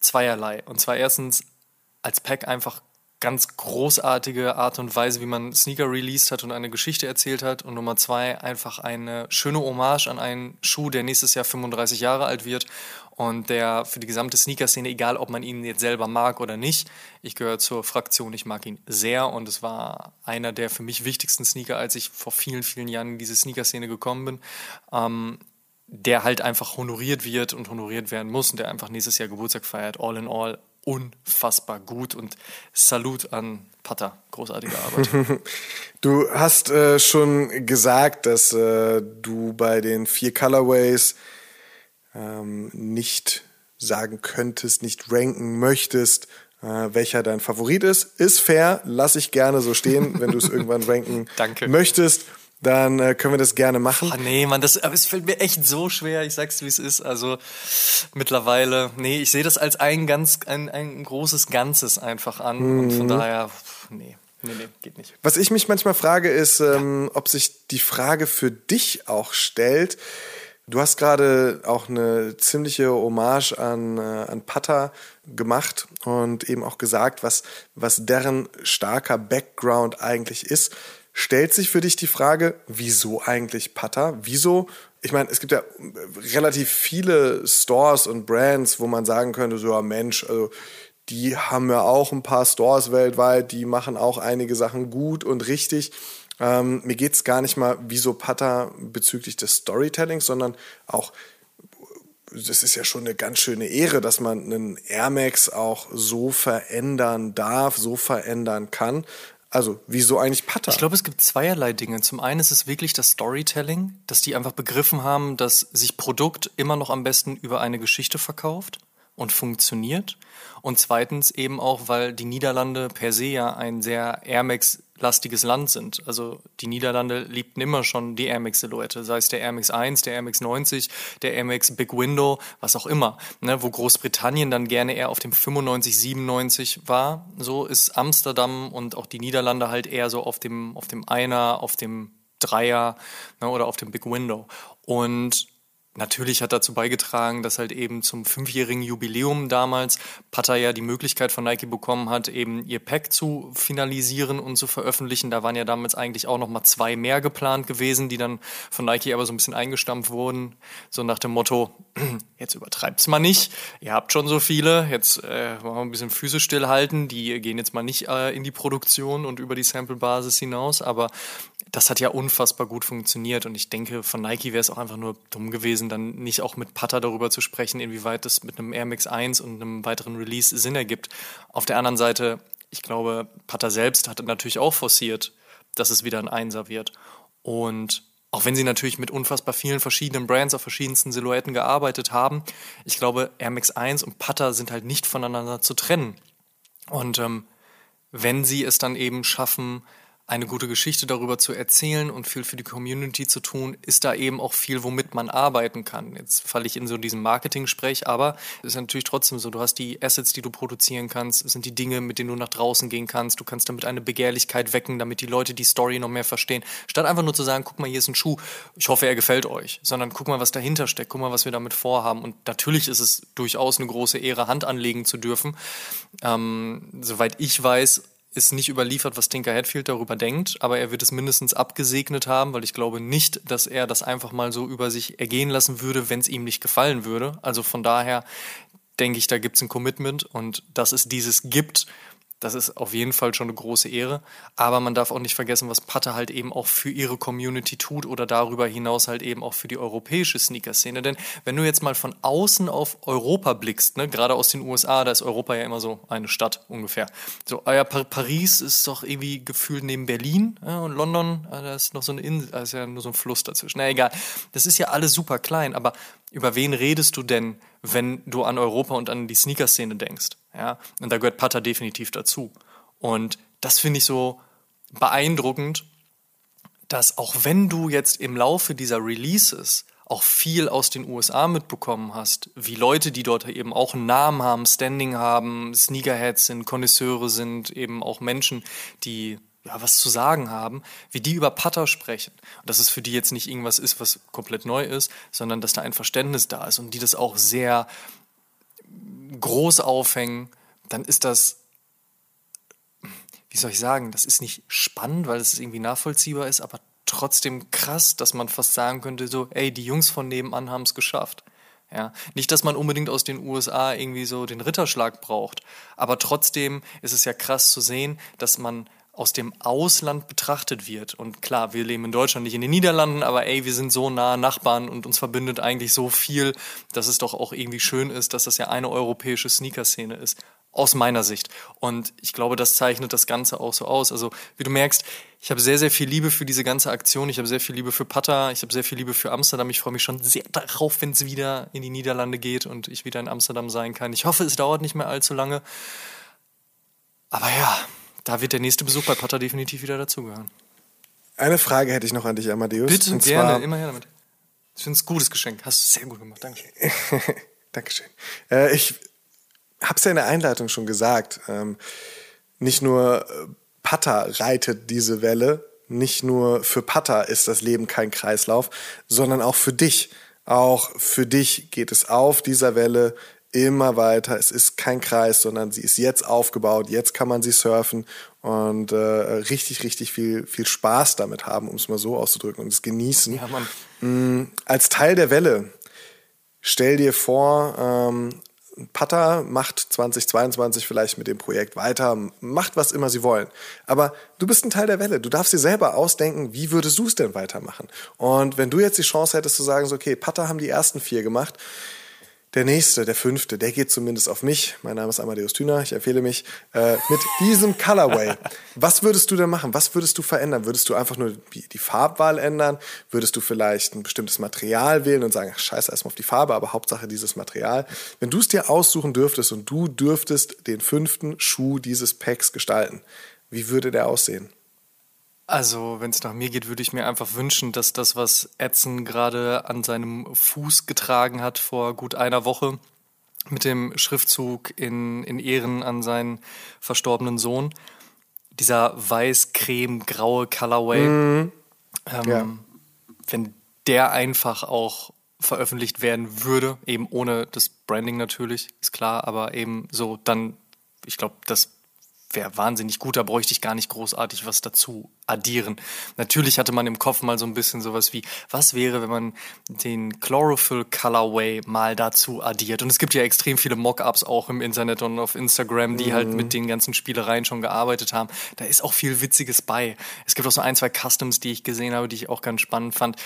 zweierlei. Und zwar erstens als Pack einfach ganz großartige Art und Weise, wie man Sneaker released hat und eine Geschichte erzählt hat. Und Nummer zwei, einfach eine schöne Hommage an einen Schuh, der nächstes Jahr 35 Jahre alt wird und der für die gesamte Sneaker-Szene, egal ob man ihn jetzt selber mag oder nicht, ich gehöre zur Fraktion, ich mag ihn sehr und es war einer der für mich wichtigsten Sneaker, als ich vor vielen, vielen Jahren in diese Sneaker-Szene gekommen bin. Ähm, der halt einfach honoriert wird und honoriert werden muss und der einfach nächstes Jahr Geburtstag feiert. All in all unfassbar gut und Salut an Pata, großartige Arbeit. du hast äh, schon gesagt, dass äh, du bei den vier Colorways ähm, nicht sagen könntest, nicht ranken möchtest, äh, welcher dein Favorit ist. Ist fair, lass ich gerne so stehen, wenn du es irgendwann ranken möchtest dann äh, können wir das gerne machen. Ach nee, Mann, das, aber es fällt mir echt so schwer. Ich sag's, wie es ist. Also mittlerweile, nee, ich sehe das als ein ganz, ein, ein großes Ganzes einfach an. Mhm. Und von mhm. daher, nee. Nee, nee, geht nicht. Was ich mich manchmal frage, ist, ähm, ob sich die Frage für dich auch stellt. Du hast gerade auch eine ziemliche Hommage an, äh, an Pata gemacht und eben auch gesagt, was, was deren starker Background eigentlich ist. Stellt sich für dich die Frage, wieso eigentlich Pata? Wieso? Ich meine, es gibt ja relativ viele Stores und Brands, wo man sagen könnte, so ja Mensch, also die haben ja auch ein paar Stores weltweit, die machen auch einige Sachen gut und richtig. Ähm, mir geht es gar nicht mal, wieso Pata bezüglich des Storytellings, sondern auch, das ist ja schon eine ganz schöne Ehre, dass man einen Air Max auch so verändern darf, so verändern kann. Also, wieso eigentlich Patter? Ich glaube, es gibt zweierlei Dinge. Zum einen ist es wirklich das Storytelling, dass die einfach begriffen haben, dass sich Produkt immer noch am besten über eine Geschichte verkauft und funktioniert. Und zweitens eben auch, weil die Niederlande per se ja ein sehr Air Max lastiges Land sind. Also die Niederlande liebten immer schon die Air Max Silhouette, sei es der Air Max 1, der Air Max 90, der Air Max Big Window, was auch immer. Ne, wo Großbritannien dann gerne eher auf dem 95, 97 war, so ist Amsterdam und auch die Niederlande halt eher so auf dem, auf dem Einer, auf dem Dreier ne, oder auf dem Big Window. Und Natürlich hat dazu beigetragen, dass halt eben zum fünfjährigen Jubiläum damals Pattaya die Möglichkeit von Nike bekommen hat, eben ihr Pack zu finalisieren und zu veröffentlichen. Da waren ja damals eigentlich auch noch mal zwei mehr geplant gewesen, die dann von Nike aber so ein bisschen eingestampft wurden. So nach dem Motto, jetzt übertreibt's mal nicht. Ihr habt schon so viele, jetzt äh, wollen wir ein bisschen Füße stillhalten. Die gehen jetzt mal nicht äh, in die Produktion und über die Sample-Basis hinaus. Aber das hat ja unfassbar gut funktioniert und ich denke, von Nike wäre es auch einfach nur dumm gewesen, dann nicht auch mit Putter darüber zu sprechen, inwieweit das mit einem Air Max 1 und einem weiteren Release Sinn ergibt. Auf der anderen Seite, ich glaube, Putter selbst hat natürlich auch forciert, dass es wieder ein Einser wird. Und auch wenn sie natürlich mit unfassbar vielen verschiedenen Brands auf verschiedensten Silhouetten gearbeitet haben, ich glaube, Air Max 1 und Putter sind halt nicht voneinander zu trennen. Und ähm, wenn sie es dann eben schaffen, eine gute Geschichte darüber zu erzählen und viel für die Community zu tun, ist da eben auch viel, womit man arbeiten kann. Jetzt falle ich in so diesen Marketing-Sprech, aber es ist natürlich trotzdem so, du hast die Assets, die du produzieren kannst, es sind die Dinge, mit denen du nach draußen gehen kannst, du kannst damit eine Begehrlichkeit wecken, damit die Leute die Story noch mehr verstehen. Statt einfach nur zu sagen, guck mal, hier ist ein Schuh, ich hoffe, er gefällt euch, sondern guck mal, was dahinter steckt, guck mal, was wir damit vorhaben. Und natürlich ist es durchaus eine große Ehre, Hand anlegen zu dürfen. Ähm, soweit ich weiß, ist nicht überliefert, was Tinker Hatfield darüber denkt, aber er wird es mindestens abgesegnet haben, weil ich glaube nicht, dass er das einfach mal so über sich ergehen lassen würde, wenn es ihm nicht gefallen würde. Also von daher denke ich, da gibt es ein Commitment und dass es dieses gibt, das ist auf jeden Fall schon eine große Ehre. Aber man darf auch nicht vergessen, was Patte halt eben auch für ihre Community tut oder darüber hinaus halt eben auch für die europäische Sneaker-Szene. Denn wenn du jetzt mal von außen auf Europa blickst, ne, gerade aus den USA, da ist Europa ja immer so eine Stadt ungefähr. So, ah ja, Paris ist doch irgendwie gefühlt neben Berlin ja, und London, ah, da ist noch so eine Insel, da ist ja nur so ein Fluss dazwischen. Na egal. Das ist ja alles super klein, aber über wen redest du denn, wenn du an Europa und an die Sneaker-Szene denkst? Ja, und da gehört Pata definitiv dazu. Und das finde ich so beeindruckend, dass auch wenn du jetzt im Laufe dieser Releases auch viel aus den USA mitbekommen hast, wie Leute, die dort eben auch einen Namen haben, Standing haben, Sneakerheads sind, Konnoisseure sind, eben auch Menschen, die ja, was zu sagen haben, wie die über Putter sprechen. Und dass es für die jetzt nicht irgendwas ist, was komplett neu ist, sondern dass da ein Verständnis da ist und die das auch sehr groß aufhängen, dann ist das wie soll ich sagen, das ist nicht spannend, weil es irgendwie nachvollziehbar ist, aber trotzdem krass, dass man fast sagen könnte, so, ey, die Jungs von nebenan haben es geschafft. Ja, nicht, dass man unbedingt aus den USA irgendwie so den Ritterschlag braucht, aber trotzdem ist es ja krass zu sehen, dass man aus dem Ausland betrachtet wird. Und klar, wir leben in Deutschland, nicht in den Niederlanden, aber ey, wir sind so nah Nachbarn und uns verbindet eigentlich so viel, dass es doch auch irgendwie schön ist, dass das ja eine europäische Sneaker-Szene ist. Aus meiner Sicht. Und ich glaube, das zeichnet das Ganze auch so aus. Also, wie du merkst, ich habe sehr, sehr viel Liebe für diese ganze Aktion. Ich habe sehr viel Liebe für Pata. Ich habe sehr viel Liebe für Amsterdam. Ich freue mich schon sehr darauf, wenn es wieder in die Niederlande geht und ich wieder in Amsterdam sein kann. Ich hoffe, es dauert nicht mehr allzu lange. Aber ja, da wird der nächste Besuch bei Potter definitiv wieder dazugehören. Eine Frage hätte ich noch an dich, Amadeus. Bitte, und gerne, zwar, immer her damit. Ich finde es ein gutes Geschenk. Hast du sehr gut gemacht. Dankeschön. Dankeschön. Äh, ich habe es ja in der Einleitung schon gesagt. Ähm, nicht nur äh, Pata reitet diese Welle, nicht nur für Pata ist das Leben kein Kreislauf, sondern auch für dich. Auch für dich geht es auf dieser Welle immer weiter. Es ist kein Kreis, sondern sie ist jetzt aufgebaut. Jetzt kann man sie surfen und äh, richtig, richtig viel, viel Spaß damit haben, um es mal so auszudrücken und es genießen. Ja, Mann. Mm, Als Teil der Welle, stell dir vor, ähm, Pata macht 2022 vielleicht mit dem Projekt weiter, macht was immer sie wollen. Aber du bist ein Teil der Welle. Du darfst dir selber ausdenken, wie würdest du es denn weitermachen? Und wenn du jetzt die Chance hättest zu sagen, so, okay, Pata haben die ersten vier gemacht, der nächste, der fünfte, der geht zumindest auf mich. Mein Name ist Amadeus Thüner, ich empfehle mich äh, mit diesem Colorway. Was würdest du denn machen? Was würdest du verändern? Würdest du einfach nur die, Farbwahl ändern? Würdest du vielleicht ein bestimmtes Material wählen und sagen, ach, scheiße erstmal auf die Farbe, aber Hauptsache dieses Material? Wenn du es dir aussuchen dürftest und du dürftest den fünften Schuh dieses Packs gestalten, wie würde der aussehen? Also, wenn es nach mir geht, würde ich mir einfach wünschen, dass das, was Edson gerade an seinem Fuß getragen hat vor gut einer Woche, mit dem Schriftzug in, in Ehren an seinen verstorbenen Sohn, dieser weiß-creme-graue Colorway, ähm, Ja. wenn der einfach auch veröffentlicht werden würde, eben ohne das Branding natürlich, ist klar, aber eben so, dann, ich glaube, das wäre wahnsinnig gut, da bräuchte ich gar nicht großartig was dazu addieren. Natürlich hatte man im Kopf mal so ein bisschen sowas wie, was wäre, wenn man den Chlorophyll Colorway mal dazu addiert? Und es gibt ja extrem viele Mockups auch im Internet und auf Instagram, die halt mit den ganzen Spielereien schon gearbeitet haben. Da ist auch viel Witziges bei. Es gibt auch so ein, zwei Customs, die ich gesehen habe, die ich auch ganz spannend fand.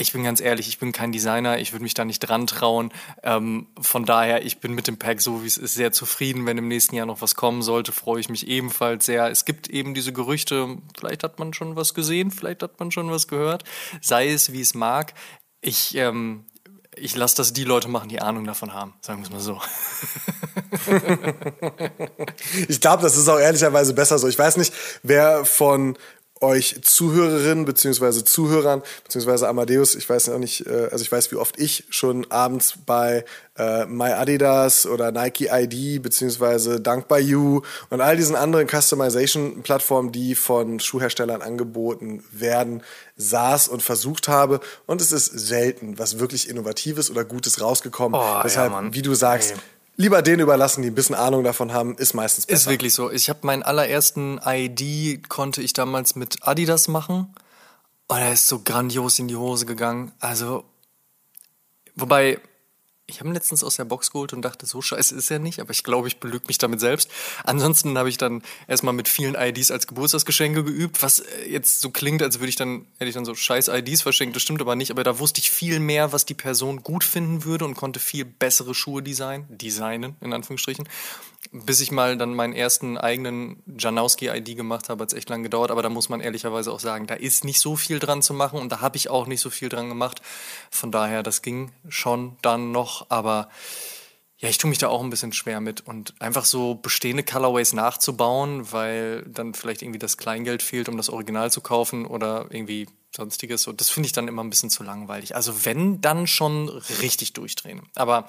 Ich bin ganz ehrlich, ich bin kein Designer, ich würde mich da nicht dran trauen. Ähm, von daher, ich bin mit dem Pack so, wie es ist, sehr zufrieden. Wenn im nächsten Jahr noch was kommen sollte, freue ich mich ebenfalls sehr. Es gibt eben diese Gerüchte, vielleicht hat man schon was gesehen, vielleicht hat man schon was gehört. Sei es, wie es mag. Ich, ähm, ich lasse das die Leute machen, die Ahnung davon haben, sagen wir es mal so. Ich glaube, das ist auch ehrlicherweise besser so. Ich weiß nicht, wer von euch Zuhörerinnen beziehungsweise Zuhörern beziehungsweise Amadeus, ich weiß auch nicht, äh, also ich weiß, wie oft ich schon abends bei äh, My Adidas oder Nike ID beziehungsweise Dank by You und all diesen anderen Customization-Plattformen, die von Schuhherstellern angeboten werden, saß und versucht habe und es ist selten was wirklich Innovatives oder Gutes rausgekommen. Oh, ja, Deshalb, Mann. wie du sagst, Ey. Lieber den überlassen, die ein bisschen Ahnung davon haben, ist meistens besser. Ist wirklich so. Ich habe meinen allerersten ID konnte ich damals mit Adidas machen. Und er ist so grandios in die Hose gegangen. Also, wobei, ich habe ihn letztens aus der Box geholt und dachte, so scheiße ist er nicht, aber ich glaube, ich belüge mich damit selbst. Ansonsten habe ich dann erstmal mit vielen IDs als Geburtstagsgeschenke geübt, was äh, jetzt so klingt, als würde ich dann, hätte ich dann so scheiß IDs verschenkt, das stimmt aber nicht, aber da wusste ich viel mehr, was die Person gut finden würde und konnte viel bessere Schuhe designen, designen, in Anführungsstrichen. Bis ich mal dann meinen ersten eigenen Janowski-ID gemacht habe, hat es echt lang gedauert, aber da muss man ehrlicherweise auch sagen, da ist nicht so viel dran zu machen und da habe ich auch nicht so viel dran gemacht. Von daher, das ging schon dann noch, aber ja, ich tue mich da auch ein bisschen schwer mit und einfach so bestehende Colorways nachzubauen, weil dann vielleicht irgendwie das Kleingeld fehlt, um das Original zu kaufen oder irgendwie sonstiges. Und das finde ich dann immer ein bisschen zu langweilig. Also wenn, dann schon richtig durchdrehen. Aber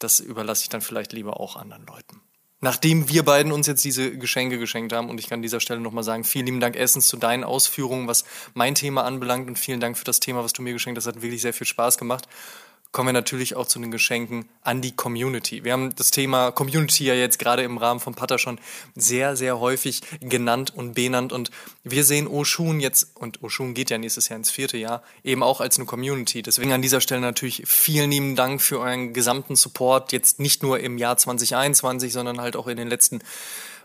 das überlasse ich dann vielleicht lieber auch anderen Leuten. Nachdem wir beiden uns jetzt diese Geschenke geschenkt haben, und ich kann an dieser Stelle nochmal sagen, vielen lieben Dank erstens zu deinen Ausführungen, was mein Thema anbelangt und vielen Dank für das Thema, was du mir geschenkt hast. Hat wirklich sehr viel Spaß gemacht. Kommen wir natürlich auch zu den Geschenken an die Community. Wir haben das Thema Community ja jetzt gerade im Rahmen von Patter schon sehr, sehr häufig genannt und benannt und wir sehen Oshun jetzt, und Oshun geht ja nächstes Jahr ins vierte Jahr, eben auch als eine Community. Deswegen an dieser Stelle natürlich vielen lieben Dank für euren gesamten Support, jetzt nicht nur im Jahr 2021, sondern halt auch in den letzten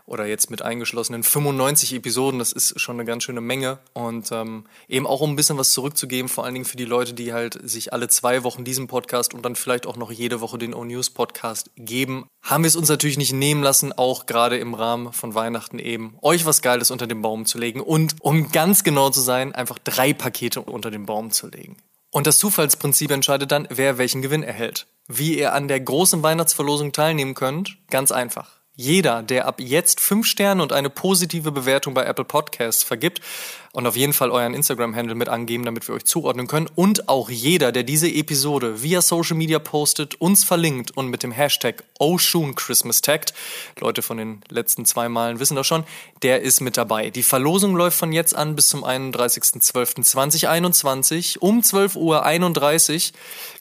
oder jetzt mit eingeschlossenen 95 Episoden, das ist schon eine ganz schöne Menge. Und ähm, eben auch um ein bisschen was zurückzugeben, vor allen Dingen für die Leute, die halt sich alle zwei Wochen diesen Podcast und dann vielleicht auch noch jede Woche den O-News Podcast geben, haben wir es uns natürlich nicht nehmen lassen, auch gerade im Rahmen von Weihnachten eben, euch was Geiles unter den Baum zu legen und, um ganz genau zu sein, einfach drei Pakete unter den Baum zu legen. Und das Zufallsprinzip entscheidet dann, wer welchen Gewinn erhält. Wie ihr an der großen Weihnachtsverlosung teilnehmen könnt, ganz einfach. Jeder, der ab jetzt fünf Sterne und eine positive Bewertung bei Apple Podcasts vergibt, und auf jeden Fall euren Instagram-Handle mit angeben, damit wir euch zuordnen können. Und auch jeder, der diese Episode via Social Media postet, uns verlinkt und mit dem Hashtag Oshun taggt, Leute von den letzten zwei Malen wissen das schon, der ist mit dabei. Die Verlosung läuft von jetzt an bis zum 31.12.2021 um 12.31 Uhr.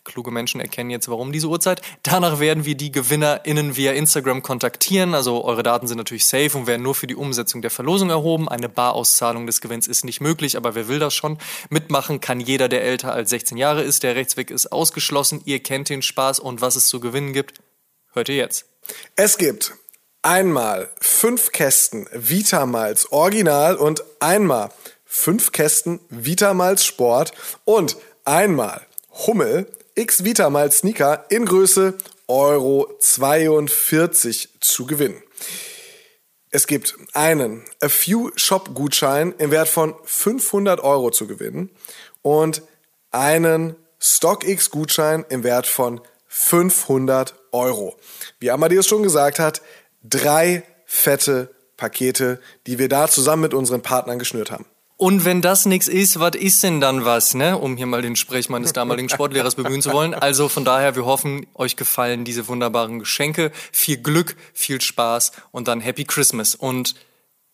Kluge Menschen erkennen jetzt, warum diese Uhrzeit. Danach werden wir die GewinnerInnen via Instagram kontaktieren. Also eure Daten sind natürlich safe und werden nur für die Umsetzung der Verlosung erhoben. Eine Barauszahlung des Gewinns ist nicht möglich, aber wer will das schon? Mitmachen kann jeder, der älter als 16 Jahre ist. Der Rechtsweg ist ausgeschlossen. Ihr kennt den Spaß und was es zu gewinnen gibt, hört ihr jetzt. Es gibt einmal fünf Kästen Vitamals Original und einmal fünf Kästen Vitamals Sport und einmal Hummel X Vitamals Sneaker in Größe Euro 42 zu gewinnen. Es gibt einen A Few Shop Gutschein im Wert von 500 Euro zu gewinnen und einen StockX Gutschein im Wert von 500 Euro. Wie Amadeus schon gesagt hat, drei fette Pakete, die wir da zusammen mit unseren Partnern geschnürt haben. Und wenn das nichts ist, was ist denn dann was, ne? Um hier mal den Sprech meines damaligen Sportlehrers bemühen zu wollen. Also von daher, wir hoffen, euch gefallen diese wunderbaren Geschenke. Viel Glück, viel Spaß und dann Happy Christmas. Und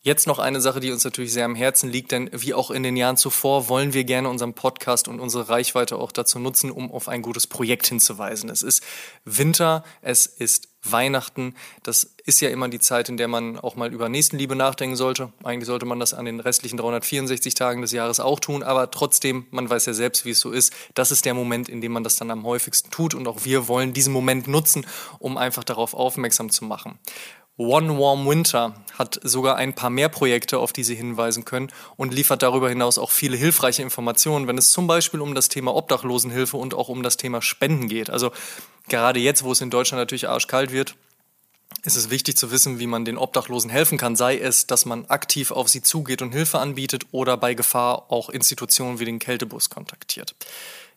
Jetzt noch eine Sache, die uns natürlich sehr am Herzen liegt, denn wie auch in den Jahren zuvor wollen wir gerne unseren Podcast und unsere Reichweite auch dazu nutzen, um auf ein gutes Projekt hinzuweisen. Es ist Winter, es ist Weihnachten. Das ist ja immer die Zeit, in der man auch mal über Nächstenliebe nachdenken sollte. Eigentlich sollte man das an den restlichen 364 Tagen des Jahres auch tun, aber trotzdem, man weiß ja selbst, wie es so ist. Das ist der Moment, in dem man das dann am häufigsten tut und auch wir wollen diesen Moment nutzen, um einfach darauf aufmerksam zu machen. One Warm Winter hat sogar ein paar mehr Projekte, auf die Sie hinweisen können und liefert darüber hinaus auch viele hilfreiche Informationen, wenn es zum Beispiel um das Thema Obdachlosenhilfe und auch um das Thema Spenden geht. Also gerade jetzt, wo es in Deutschland natürlich arschkalt wird, ist es wichtig zu wissen, wie man den Obdachlosen helfen kann, sei es, dass man aktiv auf sie zugeht und Hilfe anbietet oder bei Gefahr auch Institutionen wie den Kältebus kontaktiert.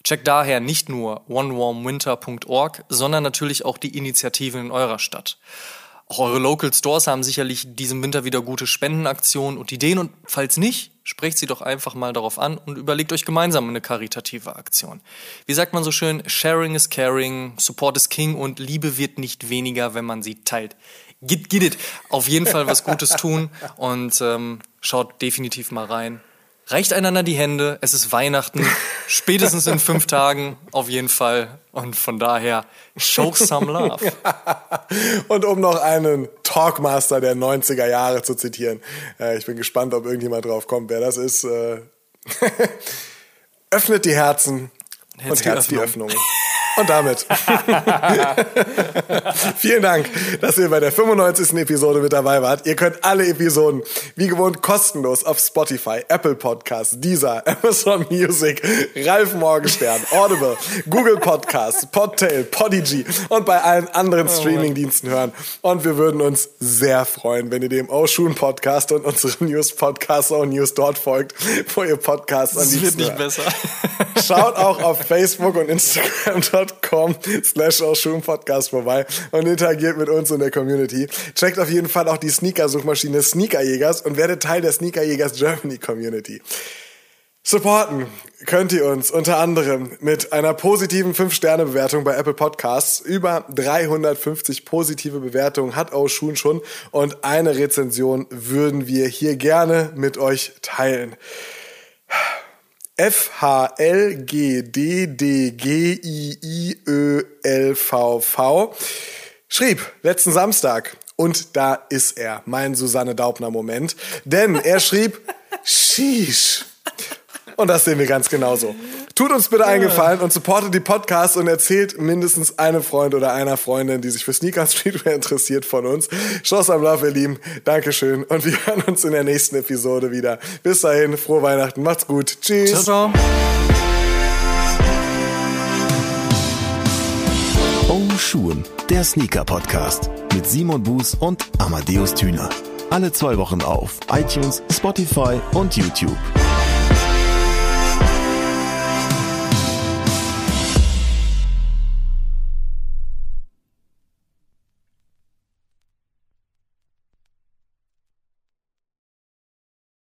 Checkt daher nicht nur onewarmwinter.org, sondern natürlich auch die Initiativen in eurer Stadt. Auch eure Local Stores haben sicherlich diesen Winter wieder gute Spendenaktionen und Ideen und falls nicht, sprecht sie doch einfach mal darauf an und überlegt euch gemeinsam eine karitative Aktion. Wie sagt man so schön, Sharing is caring, Support is king und Liebe wird nicht weniger, wenn man sie teilt. Git, git it. Auf jeden Fall was Gutes tun und ähm, schaut definitiv mal rein. Reicht einander die Hände, es ist Weihnachten, spätestens in fünf Tagen auf jeden Fall. Und von daher, show some love. Und um noch einen Talkmaster der 90er Jahre zu zitieren, äh, ich bin gespannt, ob irgendjemand drauf kommt, wer das ist. Äh, öffnet die Herzen Herz und Herz die Öffnungen. Und damit vielen Dank, dass ihr bei der 95. Episode mit dabei wart. Ihr könnt alle Episoden wie gewohnt kostenlos auf Spotify, Apple Podcasts, Deezer, Amazon Music, Ralf Morgenstern, Audible, Google Podcasts, Podtail, Podigy und bei allen anderen oh Streamingdiensten hören. Und wir würden uns sehr freuen, wenn ihr dem Oshun Podcast und unserem News Podcast O News dort folgt, wo ihr Podcasts an die wird nicht besser. Schaut auch auf Facebook und Instagram patreon.com slash Podcast vorbei und interagiert mit uns in der Community. Checkt auf jeden Fall auch die Sneaker-Suchmaschine Sneakerjägers und werdet Teil der Sneakerjägers Germany Community. Supporten könnt ihr uns unter anderem mit einer positiven 5-Sterne-Bewertung bei Apple Podcasts. Über 350 positive Bewertungen hat Oshun schon und eine Rezension würden wir hier gerne mit euch teilen. F-H-L-G-D-D-G-I-I-Ö-L-V-V, schrieb letzten Samstag, und da ist er, mein Susanne Daubner-Moment, denn er schrieb, Sheesh. Und das sehen wir ganz genauso. Tut uns bitte einen Gefallen und supportet die Podcasts und erzählt mindestens einem Freund oder einer Freundin, die sich für Sneaker Streetwear interessiert von uns. Schloss am Love, ihr Lieben. Dankeschön. Und wir hören uns in der nächsten Episode wieder. Bis dahin, frohe Weihnachten. Macht's gut. Tschüss. Ciao, ciao. Oh Schuhen, der Sneaker Podcast mit Simon Buß und Amadeus Thüner. Alle zwei Wochen auf iTunes, Spotify und YouTube.